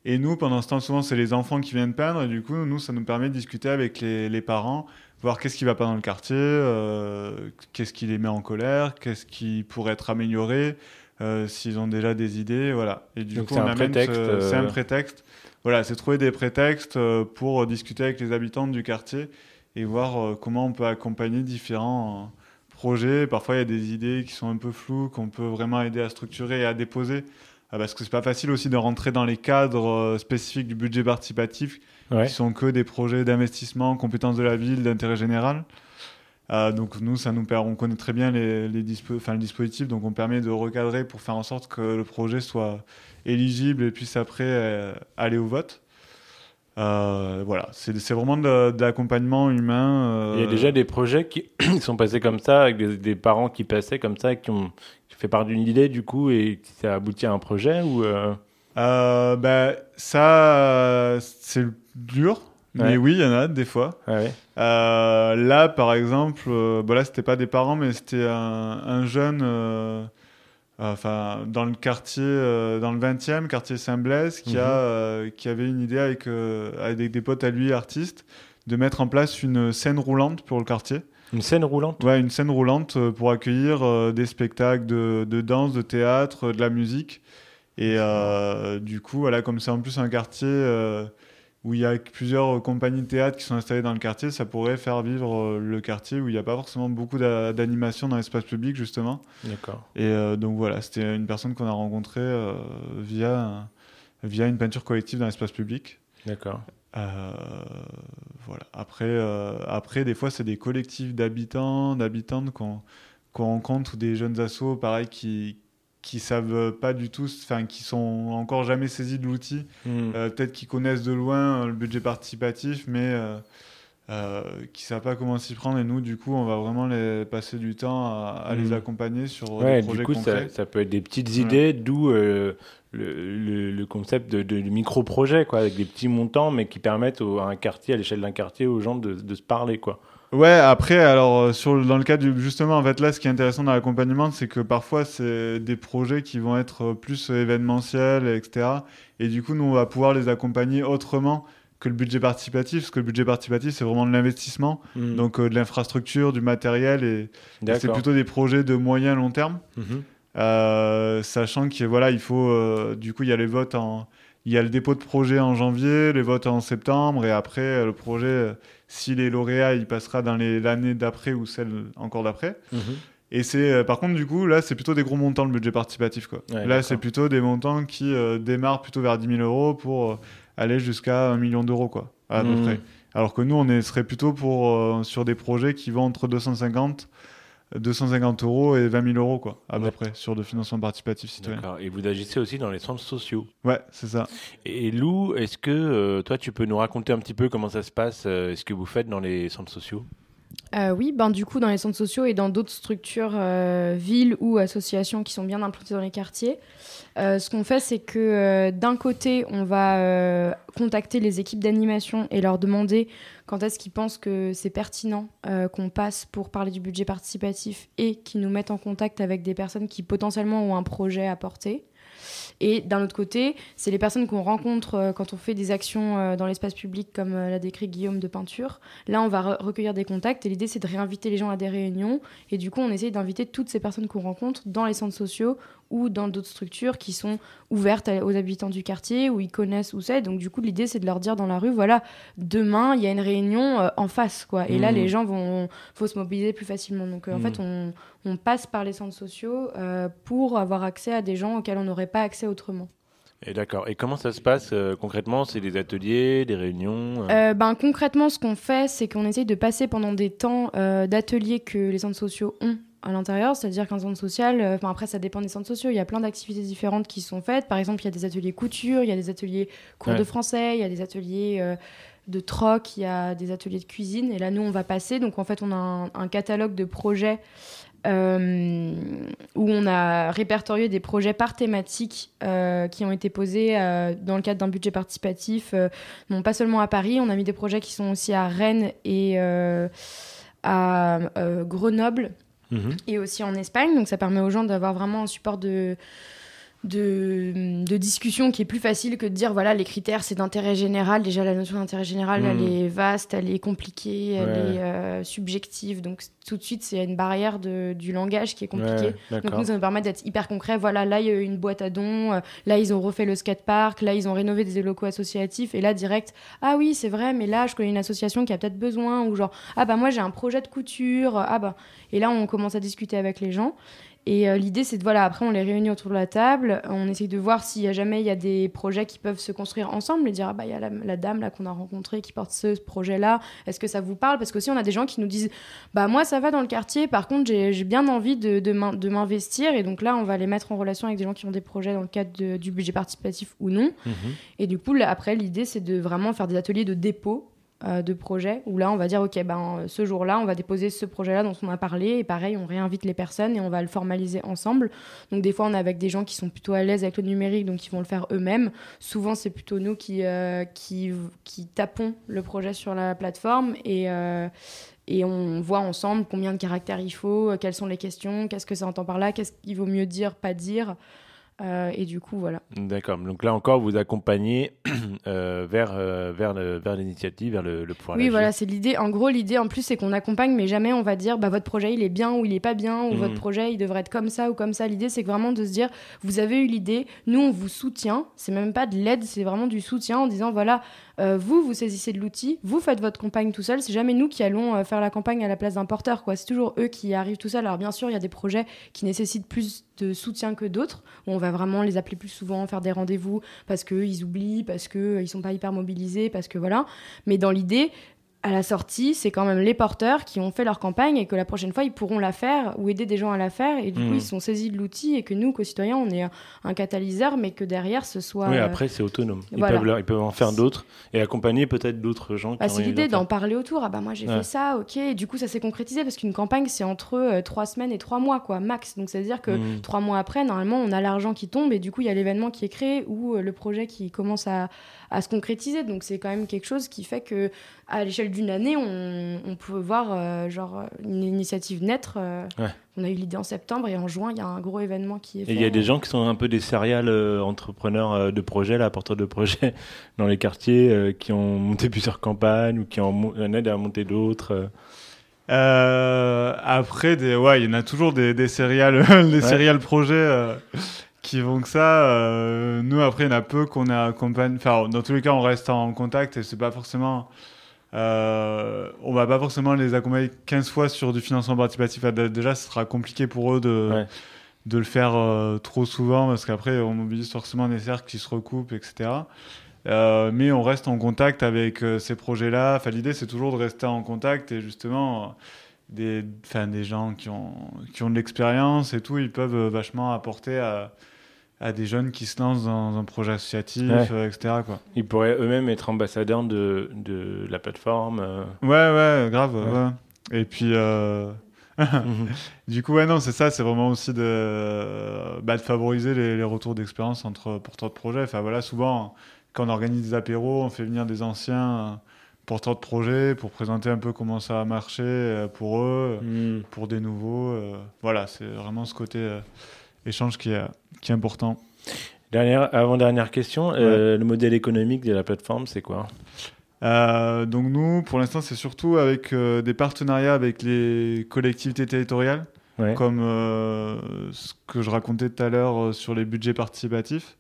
Et nous, pendant ce temps, souvent, c'est les enfants qui viennent peindre. Et du coup, nous, ça nous permet de discuter avec les, les parents, voir qu'est-ce qui va pas dans le quartier, euh, qu'est-ce qui les met en colère, qu'est-ce qui pourrait être amélioré, euh, s'ils ont déjà des idées. Voilà. Et du Donc coup, c'est un ce- euh, un prétexte. Voilà, c'est trouver des prétextes pour discuter avec les habitants du quartier et voir comment on peut accompagner différents projets. Parfois, il y a des idées qui sont un peu floues, qu'on peut vraiment aider à structurer et à déposer parce que c'est pas facile aussi de rentrer dans les cadres euh, spécifiques du budget participatif, Ouais. qui sont que des projets d'investissement, compétences de la ville, d'intérêt général. Euh, donc nous, ça nous on connaît très bien les, les dispo- enfin, le dispositif, donc on permet de recadrer pour faire en sorte que le projet soit éligible et puisse après euh, aller au vote. Euh, voilà, c'est c'est vraiment de, de l'accompagnement humain. Il y a déjà des projets qui (coughs) sont passés comme ça, avec des, des parents qui passaient comme ça, qui ont fait part d'une idée du coup et ça aboutit à un projet ou euh, Euh, ben, ça, c'est dur. Mais Ouais. oui, il y en a des fois. ouais. Euh, là, par exemple, euh, bon, là, c'était pas des parents, mais c'était un, un jeune, enfin, dans le quartier, dans le 20e, quartier Saint-Blaise, qui, Mhm. a, euh, qui avait une idée avec, avec des potes à lui, artistes, de mettre en place une scène roulante pour le quartier. Une scène roulante. Ouais, une scène roulante euh, pour accueillir euh, des spectacles de, de danse, de théâtre, euh, de la musique. Et du coup, voilà, comme c'est en plus un quartier où il y a plusieurs compagnies de théâtre qui sont installées dans le quartier, ça pourrait faire vivre le quartier où il n'y a pas forcément beaucoup d'a- d'animation dans l'espace public, justement. D'accord. Et euh, donc voilà, c'était une personne qu'on a rencontrée euh, via, via une peinture collective dans l'espace public. D'accord. Euh, voilà. Après, euh, après, des fois, c'est des collectifs d'habitants, d'habitantes qu'on qu'on rencontre ou des jeunes assos, pareil, qui qui savent pas du tout, enfin, qui sont encore jamais saisis de l'outil. Hmm. Euh, Peut-être qu'ils connaissent de loin le budget participatif, mais euh, euh, qui savent pas comment s'y prendre. Et nous, du coup, on va vraiment les passer du temps à, à les Mhm. accompagner sur Ouais, des projets du coup, ça, concrets. ça peut être des petites Voilà. idées, d'où euh, le, le- le concept de, de micro-projet, quoi, avec des petits montants, mais qui permettent au- à un quartier, à l'échelle d'un quartier, aux gens de, de se parler, quoi. Ouais, après, alors, euh, sur, dans le cas du. Justement, en fait, là, ce qui est intéressant dans l'accompagnement, c'est que parfois, c'est des projets qui vont être plus événementiels, etc. Et du coup, nous, on va pouvoir les accompagner autrement que le budget participatif, parce que le budget participatif, c'est vraiment de l'investissement, Hmm. donc euh, de l'infrastructure, du matériel, et, et c'est plutôt des projets de moyen long terme. Mhm. Euh, sachant que voilà, il faut euh, du coup il y a les votes en il y a le dépôt de projet en janvier, les votes en septembre et après le projet s'il est lauréat, il passera dans l'année d'après ou celle encore d'après. Mhm. Et c'est euh, par contre du coup là c'est plutôt des gros montants le budget participatif quoi. Ouais, là c'est plutôt des montants qui euh, démarrent plutôt vers 10 000 euros pour euh, aller jusqu'à un million d'euros quoi à peu Mhm. près. Alors que nous on est, serait plutôt pour euh, sur des projets qui vont entre 250 250 euros et 20 000 euros quoi à Ouais. peu près sur de financement participatif citoyen. Et vous agissez aussi dans les centres sociaux. Ouais, c'est ça. Et Lou, est-ce que euh, toi, tu peux nous raconter un petit peu comment ça se passe, euh, ce que vous faites dans les centres sociaux? Euh, oui, ben, du coup, dans les centres sociaux et dans d'autres structures, euh, villes ou associations qui sont bien implantées dans les quartiers, euh, ce qu'on fait, c'est que d'un côté, on va contacter les équipes d'animation et leur demander quand est-ce qu'ils pensent que c'est pertinent qu'on passe pour parler du budget participatif et qu'ils nous mettent en contact avec des personnes qui potentiellement ont un projet à porter. Et d'un autre côté, c'est les personnes qu'on rencontre euh, quand on fait des actions euh, dans l'espace public, comme euh, l'a décrit Guillaume de peinture. Là, on va re- recueillir des contacts et l'idée, c'est de réinviter les gens à des réunions. Et du coup, on essaye d'inviter toutes ces personnes qu'on rencontre dans les centres sociaux ou dans d'autres structures qui sont ouvertes aux habitants du quartier, où ils connaissent où c'est. Donc, du coup, l'idée, c'est de leur dire dans la rue, voilà, demain, il y a une réunion euh, en face, quoi. Et là, Mhm. les gens vont faut se mobiliser plus facilement. Donc, euh, en Mhm. fait, on, on passe par les centres sociaux euh, pour avoir accès à des gens auxquels on n'aurait pas accès autrement. Et d'accord. Et comment ça se passe euh, concrètement? C'est des ateliers, des réunions euh? Euh, ben, concrètement, ce qu'on fait, c'est qu'on essaye de passer pendant des temps d'ateliers que les centres sociaux ont à l'intérieur, c'est-à-dire qu'un centre social, enfin après ça dépend des centres sociaux, il y a plein d'activités différentes qui sont faites. Par exemple, il y a des ateliers couture, il y a des ateliers cours Ouais. de français, il y a des ateliers de troc, il y a des ateliers de cuisine. Et là, nous, on va passer. Donc en fait, on a un, un catalogue de projets où on a répertorié des projets par thématique euh, qui ont été posés euh, dans le cadre d'un budget participatif. euh, non pas seulement à Paris, on a mis des projets qui sont aussi à Rennes et euh, à euh, Grenoble Mhm. et aussi en Espagne. Donc ça permet aux gens d'avoir vraiment un support de, de, de discussion qui est plus facile que de dire voilà les critères c'est d'intérêt général. Déjà la notion d'intérêt général elle est vaste, elle est compliquée, elle Ouais. est euh, subjective. Donc tout de suite c'est une barrière de, du langage qui est compliquée. Ouais, Donc nous, ça nous permet d'être hyper concret. Voilà, là, il y a eu une boîte à dons. euh, Là, ils ont refait le skatepark. Là, ils ont rénové des locaux associatifs. Et là, direct, ah oui, c'est vrai, mais là, je connais une association qui a peut-être besoin. Ou genre, ah bah moi, j'ai un projet de couture. Ah bah. Et là, on commence à discuter avec les gens. Et euh, l'idée, c'est de, voilà, après, on les réunit autour de la table, on essaye de voir s'il y a jamais il y a des projets qui peuvent se construire ensemble et dire, ah bah, il y a la, la dame là qu'on a rencontrée qui porte ce projet-là, est-ce que ça vous parle? Parce qu'aussi, on a des gens qui nous disent, bah, moi, ça va dans le quartier, par contre, j'ai bien envie de, de m'in- de m'investir. Et donc là, on va les mettre en relation avec des gens qui ont des projets dans le cadre de- du budget participatif ou non. Mhm. Et du coup, là, après, l'idée, c'est de vraiment faire des ateliers de dépôt euh, de projets où là, on va dire, OK, ben, euh, ce jour-là, on va déposer ce projet-là dont on a parlé. Et pareil, on réinvite les personnes et on va le formaliser ensemble. Donc, des fois, on est avec des gens qui sont plutôt à l'aise avec le numérique, donc ils vont le faire eux-mêmes. Souvent, c'est plutôt nous qui, euh, qui, tapons le projet sur la plateforme et. et on voit ensemble combien de caractères il faut, quelles sont les questions, qu'est-ce que ça entend par là, qu'est-ce qu'il vaut mieux dire, pas dire. Euh, et du coup, voilà. D'accord. Donc là encore, vous accompagnez (clears throat) euh, vers, euh, vers, le- vers l'initiative, vers le, le pouvoir Oui, voilà, c'est l'idée. En gros, l'idée en plus, c'est qu'on accompagne, mais jamais on va dire bah, votre projet il est bien ou il est pas bien, ou Mhm. votre projet il devrait être comme ça ou comme ça. L'idée, c'est vraiment de se dire vous avez eu l'idée, nous on vous soutient. C'est même pas de l'aide, c'est vraiment du soutien en disant voilà, euh, vous, vous saisissez de l'outil, vous faites votre campagne tout seul. C'est jamais nous qui allons faire la campagne à la place d'un porteur, quoi. C'est toujours eux qui arrivent tout seul. Alors, bien sûr, il y a des projets qui nécessitent plus de soutien que d'autres, on va vraiment les appeler plus souvent, faire des rendez-vous parce qu'ils oublient, parce qu'ils ne sont pas hyper mobilisés, parce que voilà. Mais dans l'idée, à la sortie, c'est quand même les porteurs qui ont fait leur campagne et que la prochaine fois, ils pourront la faire ou aider des gens à la faire. Et du coup, ils sont saisis de l'outil et que nous, co-citoyens, on est un, un catalyseur, mais que derrière, ce soit. Oui, euh, après, c'est autonome. Ils, voilà. peuvent, leur- ils peuvent en faire d'autres et accompagner peut-être d'autres gens. Bah, c'est l'idée d'en parler autour. Ah bah moi j'ai Ouais. fait ça, ok. Et du coup ça s'est concrétisé parce qu'une campagne c'est entre euh, trois semaines et trois mois quoi max. Donc c'est à dire que Mhm. trois mois après normalement on a l'argent qui tombe et du coup il y a l'événement qui est créé ou euh, le projet qui commence à, à se concrétiser. Donc c'est quand même quelque chose qui fait que à l'échelle d'une année on, on peut voir euh, genre euh, une initiative naître. euh, Ouais. On a eu l'idée en septembre et en juin il y a un gros événement qui est Et fait. il y a des gens qui sont un peu des serial euh, entrepreneurs euh, de projets, là, porteurs de projets (laughs) dans les quartiers, euh, qui ont monté plusieurs campagnes ou qui en, en aident à monter d'autres. euh. Euh, après, des, ouais, il y en a toujours des, des céréales, (laughs) des céréales projets euh, qui vont que ça. Euh, nous, après, il y en a peu qu'on a accompagné. Enfin, dans tous les cas, on reste en contact et c'est pas forcément. Euh, on va pas forcément les accompagner 15 fois sur du financement participatif. Dé- Déjà, ce sera compliqué pour eux de, Ouais. de le faire euh, trop souvent parce qu'après, on mobilise forcément des cercles qui se recoupent, etc. Euh, mais on reste en contact avec euh, ces projets-là. Enfin, l'idée, c'est toujours de rester en contact et justement, des, enfin, des gens qui ont, qui ont de l'expérience et tout, ils peuvent vachement apporter à, à des jeunes qui se lancent dans un projet associatif, Ouais. euh, etc. Quoi. Ils pourraient eux-mêmes être ambassadeurs de, de la plateforme. euh. Ouais, ouais, grave. Ouais. ouais. Et puis, euh, (laughs) du coup, ouais, non, c'est ça, c'est vraiment aussi de, bah, de favoriser les, les retours d'expérience entre porteurs de projets. Enfin, voilà, souvent, quand on organise des apéros, on fait venir des anciens euh, porteurs de projets pour présenter un peu comment ça a marché pour eux, Mhm. pour des nouveaux. voilà, c'est vraiment ce côté échange qui est, qui est important. Dernière, avant-dernière question, euh, le modèle économique de la plateforme, c'est quoi? Euh, donc nous, pour l'instant, c'est surtout avec euh, des partenariats avec les collectivités territoriales. Ouais. comme euh, ce que je racontais tout à l'heure euh, sur les budgets participatifs.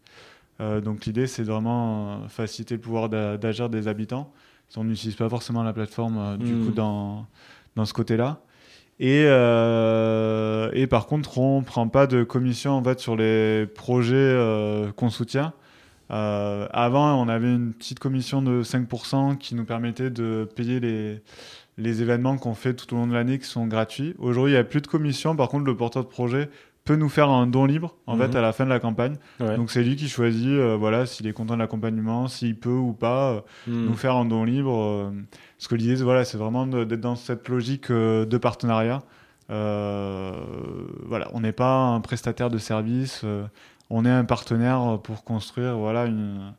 Euh, donc l'idée, c'est vraiment euh, faciliter le pouvoir d'a- d'agir des habitants. On n'utilise pas forcément la plateforme euh, du Mm. coup dans, dans ce côté-là. Et, euh, et par contre, on ne prend pas de commission en fait, sur les projets euh, qu'on soutient. Euh, avant, on avait une petite commission de 5% qui nous permettait de payer les, les événements qu'on fait tout au long de l'année qui sont gratuits. Aujourd'hui, il n'y a plus de commission. Par contre, le porteur de projet peut nous faire un don libre en Mhm. fait à la fin de la campagne. Ouais. Donc c'est lui qui choisit euh, voilà s'il est content de l'accompagnement, s'il peut ou pas euh, Mhm. nous faire un don libre. euh, parce que l'idée, c'est- voilà, c'est vraiment d'être dans cette logique euh, de partenariat. Voilà, on n'est pas un prestataire de service, on est un partenaire pour construire voilà une,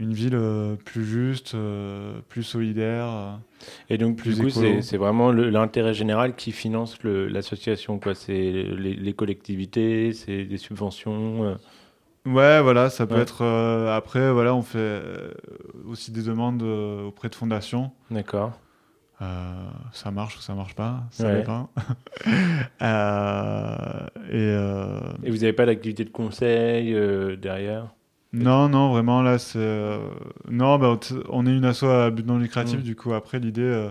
une ville euh, plus juste, euh, plus solidaire. euh. Et donc, plus du coup, c'est vraiment l'intérêt général qui finance l'association. quoi. C'est les, les collectivités, c'est des subventions. Ouais, voilà, ça peut Ouais. être. après, voilà, on fait aussi des demandes auprès de fondations. D'accord. Ça marche ou ça marche pas, ça Ouais. dépend. (laughs) Et Et vous n'avez pas d'activité de conseil derrière? Non, non, vraiment là, c'est euh, non, bah, on est une asso à but non lucratif. Mm. Du coup, après l'idée, euh,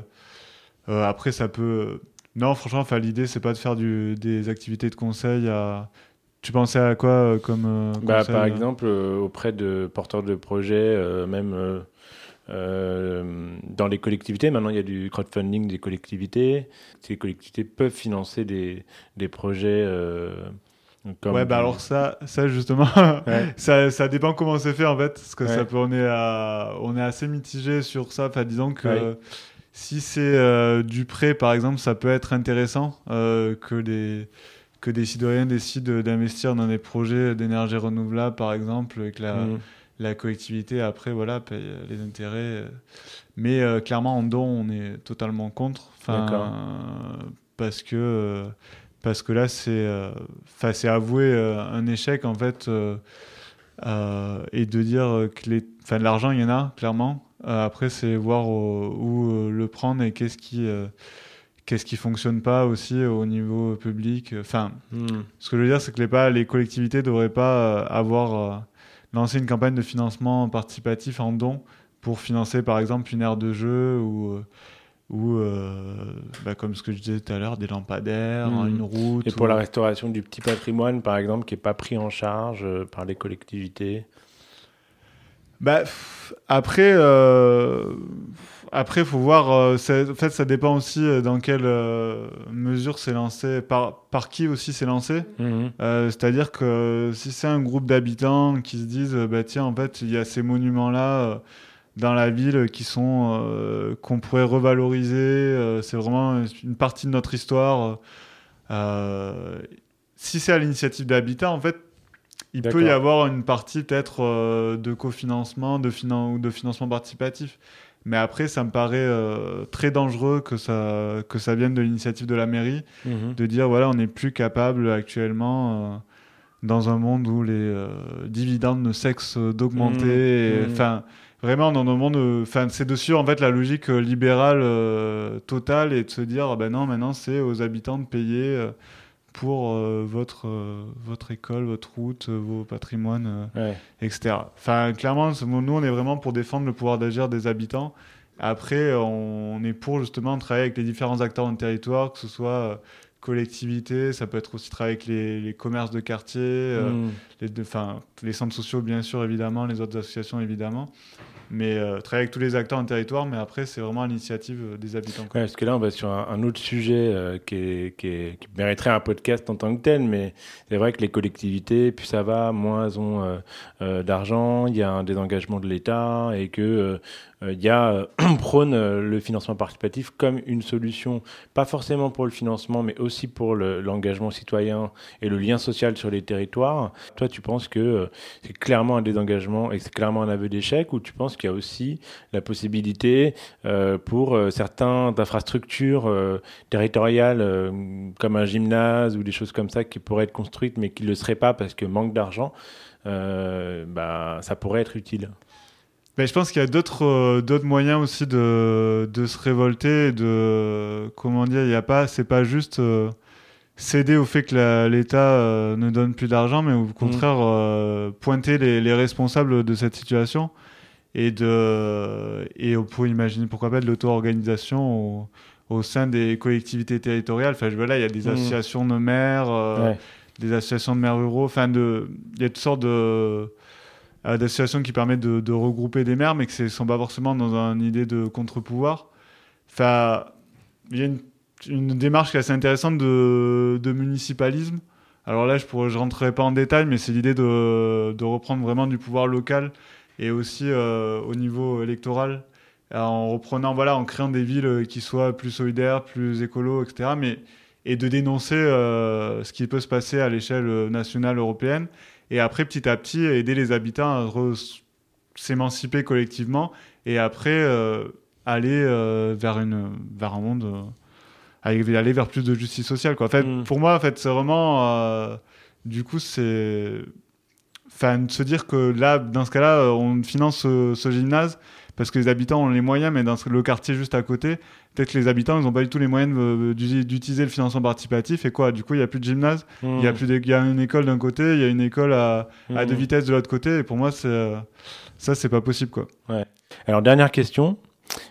euh, après ça peut, Non, franchement, enfin, l'idée, c'est pas de faire du, des activités de conseil à. Tu pensais à quoi comme Bah, par exemple, auprès de porteurs de projets, même euh, dans les collectivités. Maintenant, il y a du crowdfunding des collectivités. Ces collectivités peuvent financer des, des projets. euh, comme Ouais, bah alors ça, ça justement, (laughs) Ouais. ça, ça dépend comment c'est fait en fait, parce que Ouais. ça peut, on est, à- on est assez mitigé sur ça. Enfin, disons que Ouais. si c'est euh, du prêt, par exemple, ça peut être intéressant euh, que des que des citoyens décident d'investir dans des projets d'énergie renouvelable, par exemple, et que la, Mhm. la collectivité après voilà paye les intérêts. Mais euh, clairement en don, on est totalement contre. Enfin, parce que parce que là c'est euh, avouer euh, un échec en fait euh, euh, et de dire que les enfin l'argent il y en a clairement. Après c'est voir où le prendre et qu'est-ce qui qu'est-ce qui fonctionne pas aussi au niveau public. Enfin Mhm. ce que je veux dire, c'est que les, pas, les collectivités ne devraient pas avoir lancé une campagne de financement participatif en don pour financer par exemple une aire de jeu ou, ou euh, bah, comme ce que je disais tout à l'heure, des lampadaires, Mhm. une route. Et pour ou- la restauration du petit patrimoine, par exemple, qui n'est pas pris en charge euh, par les collectivités. Bah, après, euh, après, faut voir. euh, en fait, ça dépend aussi euh, dans quelle mesure c'est lancé, par, par qui aussi c'est lancé. Mhm. C'est-à-dire que si c'est un groupe d'habitants qui se disent, bah tiens, en fait, il y a ces monuments-là dans la ville qui sont euh, qu'on pourrait revaloriser. euh, c'est vraiment une partie de notre histoire. Euh, si c'est à l'initiative d'habitants, en fait, il peut y avoir une partie peut-être de cofinancement, de finan- ou de financement participatif. Mais après, ça me paraît très dangereux que ça, que ça vienne de l'initiative de la mairie Mhm. de dire voilà on n'est plus capable actuellement dans un monde où les dividendes ne cessent d'augmenter Mmh, et, mmh. Vraiment dans un monde euh, enfin c'est dessus en fait la logique euh, libérale euh, totale et de se dire ah ben non maintenant c'est aux habitants de payer euh, pour euh, votre votre école votre route vos patrimoines Ouais. etc. Enfin, clairement, nous, on est vraiment pour défendre le pouvoir d'agir des habitants. Après, on, on est pour justement travailler avec les différents acteurs dans le territoire, que ce soit collectivités, ça peut être aussi travailler avec les, les commerces de quartier, euh, Mhm. les, centres sociaux, bien sûr, évidemment, les autres associations, évidemment. Mais euh, travailler avec tous les acteurs le territoire, mais après, c'est vraiment l'initiative euh, des habitants. Ouais, parce que là, on va sur un, un autre sujet euh, qui, est- qui, est- qui mériterait un podcast en tant que tel, mais c'est vrai que les collectivités, plus ça va, moins elles ont d'argent, il y a un désengagement de l'État et que il y a prône euh, le financement participatif comme une solution, pas forcément pour le financement, mais aussi pour le- l'engagement citoyen et le lien social sur les territoires. Toi, tu penses que euh, c'est clairement un désengagement et c'est clairement un aveu d'échec, ou tu penses qu'il y a aussi la possibilité euh, pour euh, certains d'infrastructures territoriales comme un gymnase ou des choses comme ça qui pourraient être construites mais qui ne le seraient pas parce que manque d'argent, bah, ça pourrait être utile? Mais je pense qu'il y a d'autres euh, d'autres moyens aussi de, de se révolter, de comment dire, il y a pas, c'est pas juste euh, céder au fait que l'État euh, ne donne plus d'argent, mais au contraire euh, pointer les, les responsables de cette situation et de et on pourrait imaginer pourquoi pas de l'auto-organisation au, au sein des collectivités territoriales. Enfin, je vois là, il y a des Mhm. associations de maires. Ouais. des associations de maires ruraux. Enfin, de, il y a toutes sortes de d'associations qui permettent de, regrouper des maires, mais que ce ne sont pas forcément dans une idée de contre-pouvoir. Enfin, il y a une, démarche qui est assez intéressante de, municipalisme. Alors là, je ne rentrerai pas en détail, mais c'est l'idée de, reprendre vraiment du pouvoir local et aussi euh, au niveau électoral, en reprenant, voilà, en créant des villes qui soient plus solidaires, plus écolo, etc. Mais et de dénoncer euh, ce qui peut se passer à l'échelle nationale européenne et après petit à petit aider les habitants à s'émanciper collectivement et après euh, aller euh, vers une vers un monde euh, aller, vers plus de justice sociale quoi. En fait, Mm. pour moi en fait c'est vraiment du coup c'est enfin de se dire que là dans ce cas-là on finance ce, ce gymnase parce que les habitants ont les moyens mais dans le quartier juste à côté peut-être que les habitants ils n'ont pas du tout les moyens d'utiliser le financement participatif et quoi du coup il y a plus de gymnase il y a plus de- y a une école d'un côté il y a une école à, à deux Mhm. vitesses de l'autre côté et pour moi euh, ça c'est pas possible quoi Alors, dernière question.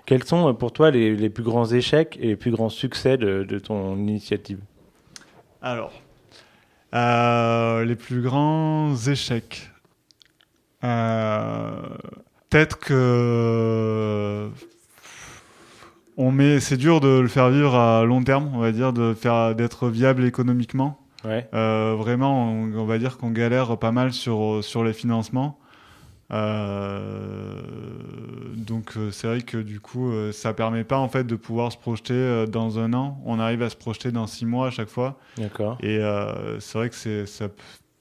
Quels sont euh, pour toi les, les plus grands échecs et les plus grands succès de, de ton initiative? Alors, euh, les plus grands échecs. Euh, Peut-être que on met, c'est dur de le faire vivre à long terme, on va dire, de faire d'être viable économiquement. Ouais. Euh, vraiment, on, on va dire qu'on galère pas mal sur, sur les financements. Euh, donc euh, c'est vrai que du coup, ça permet pas en fait de pouvoir se projeter dans un an. On arrive à se projeter dans six mois à chaque fois. D'accord. Et euh, c'est vrai que c'est ça,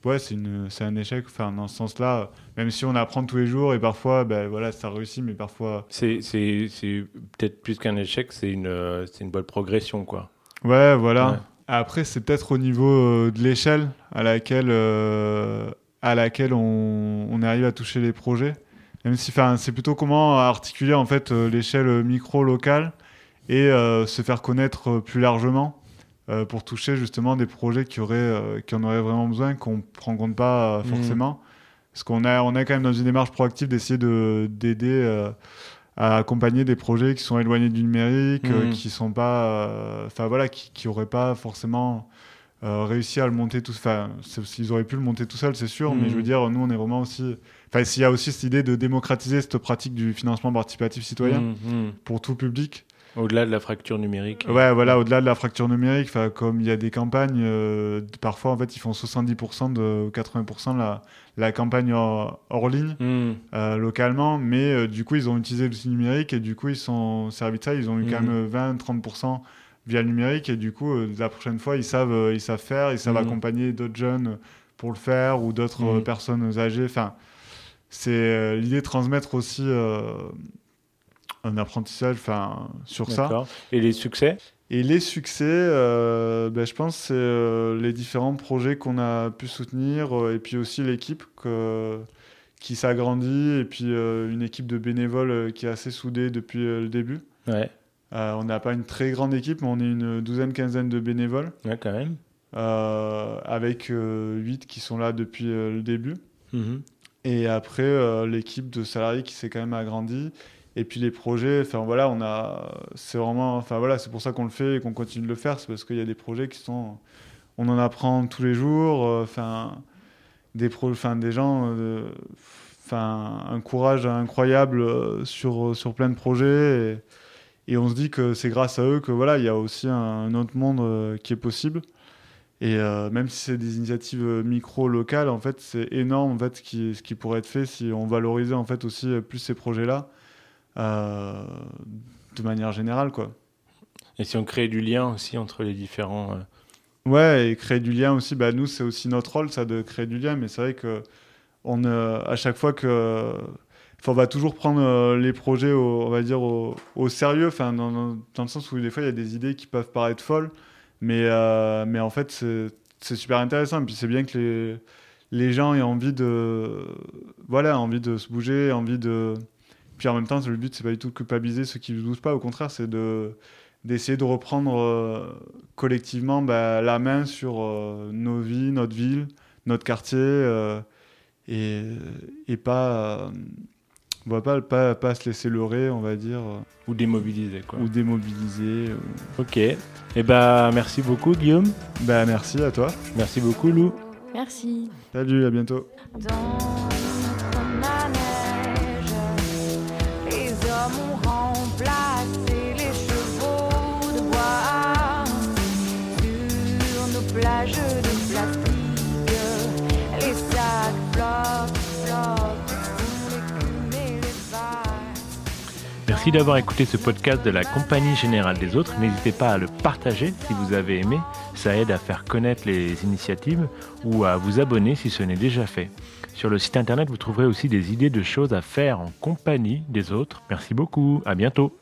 ouais, c'est une, c'est un échec. Enfin, dans ce sens-là, même si on apprend tous les jours et parfois, ben voilà, ça réussit, mais parfois, C'est c'est- c'est peut-être plus qu'un échec, c'est une, c'est une bonne progression, quoi. Ouais, voilà. Ouais. Après, c'est peut-être au niveau euh, de l'échelle à laquelle, euh, à laquelle on, on arrive à toucher les projets. Même si, enfin, c'est plutôt comment articuler en fait euh, l'échelle micro-locale et euh, se faire connaître plus largement euh, pour toucher justement des projets qui auraient, euh, qui en auraient vraiment besoin, qu'on ne rencontre pas euh, Mhm. forcément. Parce qu'on a, on est quand même dans une démarche proactive d'essayer de, d'aider à accompagner des projets qui sont éloignés du numérique, Mhm. qui sont pas, enfin voilà, qui, qui auraient pas forcément euh, réussi à le monter tout. Enfin, ils auraient pu le monter tout seul, c'est sûr, mais Mhm. je veux dire, nous, on est vraiment aussi. Enfin, s'il y a aussi cette idée de démocratiser cette pratique du financement participatif citoyen Mhm, mhm. pour tout public. Au-delà de la fracture numérique. Ouais, voilà, au-delà de la fracture numérique, comme il y a des campagnes, euh, parfois en fait ils font 70% de ou 80% de la, la campagne hors, hors ligne Mhm. euh, localement, mais euh, du coup ils ont utilisé l'outil numérique et du coup ils sont servis de ça, ils ont eu quand Mhm. même 20-30% via le numérique et du coup la prochaine fois ils savent, ils savent faire, ils savent Mhm. accompagner d'autres jeunes pour le faire ou d'autres personnes âgées. Enfin, c'est l'idée de transmettre aussi un apprentissage enfin, sur ça. Et les succès? Et les succès, euh, ben, je pense, c'est euh, les différents projets qu'on a pu soutenir euh, et puis aussi l'équipe que- qui s'agrandit et puis une équipe de bénévoles qui est assez soudée depuis le début. Ouais. On n'a pas une très grande équipe, mais on est une douzaine, quinzaine de bénévoles ouais, quand même. avec huit qui sont là depuis le début. Mhm. Et après, l'équipe de salariés qui s'est quand même agrandie. Et puis les projets, enfin voilà, on a, c'est vraiment, enfin voilà, c'est pour ça qu'on le fait et qu'on continue de le faire, c'est parce qu'il y a des projets qui sont, on en apprend tous les jours, euh, enfin des pro, enfin des gens, euh, enfin un courage incroyable euh, sur sur plein de projets. Et, et on se dit que c'est grâce à eux que voilà, il y a aussi un, autre monde qui est possible. Et même si c'est des initiatives euh, micro locales, en fait, c'est énorme en fait ce qui, ce qui pourrait être fait si on valorisait en fait aussi plus ces projets-là de manière générale, quoi. Et si on crée du lien aussi entre les différents. euh, Ouais, et créer du lien aussi. Bah nous, c'est aussi notre rôle, ça, de créer du lien. Mais c'est vrai que on, euh, à chaque fois que, enfin, on va toujours prendre euh, les projets, au, on va dire au, au sérieux. Enfin, dans, dans- dans le sens où des fois, il y a des idées qui peuvent paraître folles, mais euh, mais en fait, c'est c'est super intéressant. Et puis c'est bien que les les gens aient envie de, voilà, envie de se bouger, envie de. Puis en même temps, le but, c'est pas du tout de culpabiliser ceux qui ne doutent pas. Au contraire, c'est de d'essayer de reprendre euh, collectivement bah, la main sur euh, nos vies, notre ville, notre quartier, euh, et, et pas, euh, on va pas, pas, pas se laisser leurrer, on va dire, ou démobiliser, quoi. ou démobiliser. Ok. Et bah, merci beaucoup, Guillaume. Bah, merci à toi. Merci beaucoup, Lou. Merci. Salut, à bientôt. Dans Merci d'avoir écouté ce podcast de la Compagnie Générale des Autres. N'hésitez pas à le partager si vous avez aimé. Ça aide à faire connaître les initiatives ou à vous abonner si ce n'est déjà fait. Sur le site internet, vous trouverez aussi des idées de choses à faire en compagnie des autres. Merci beaucoup. À bientôt.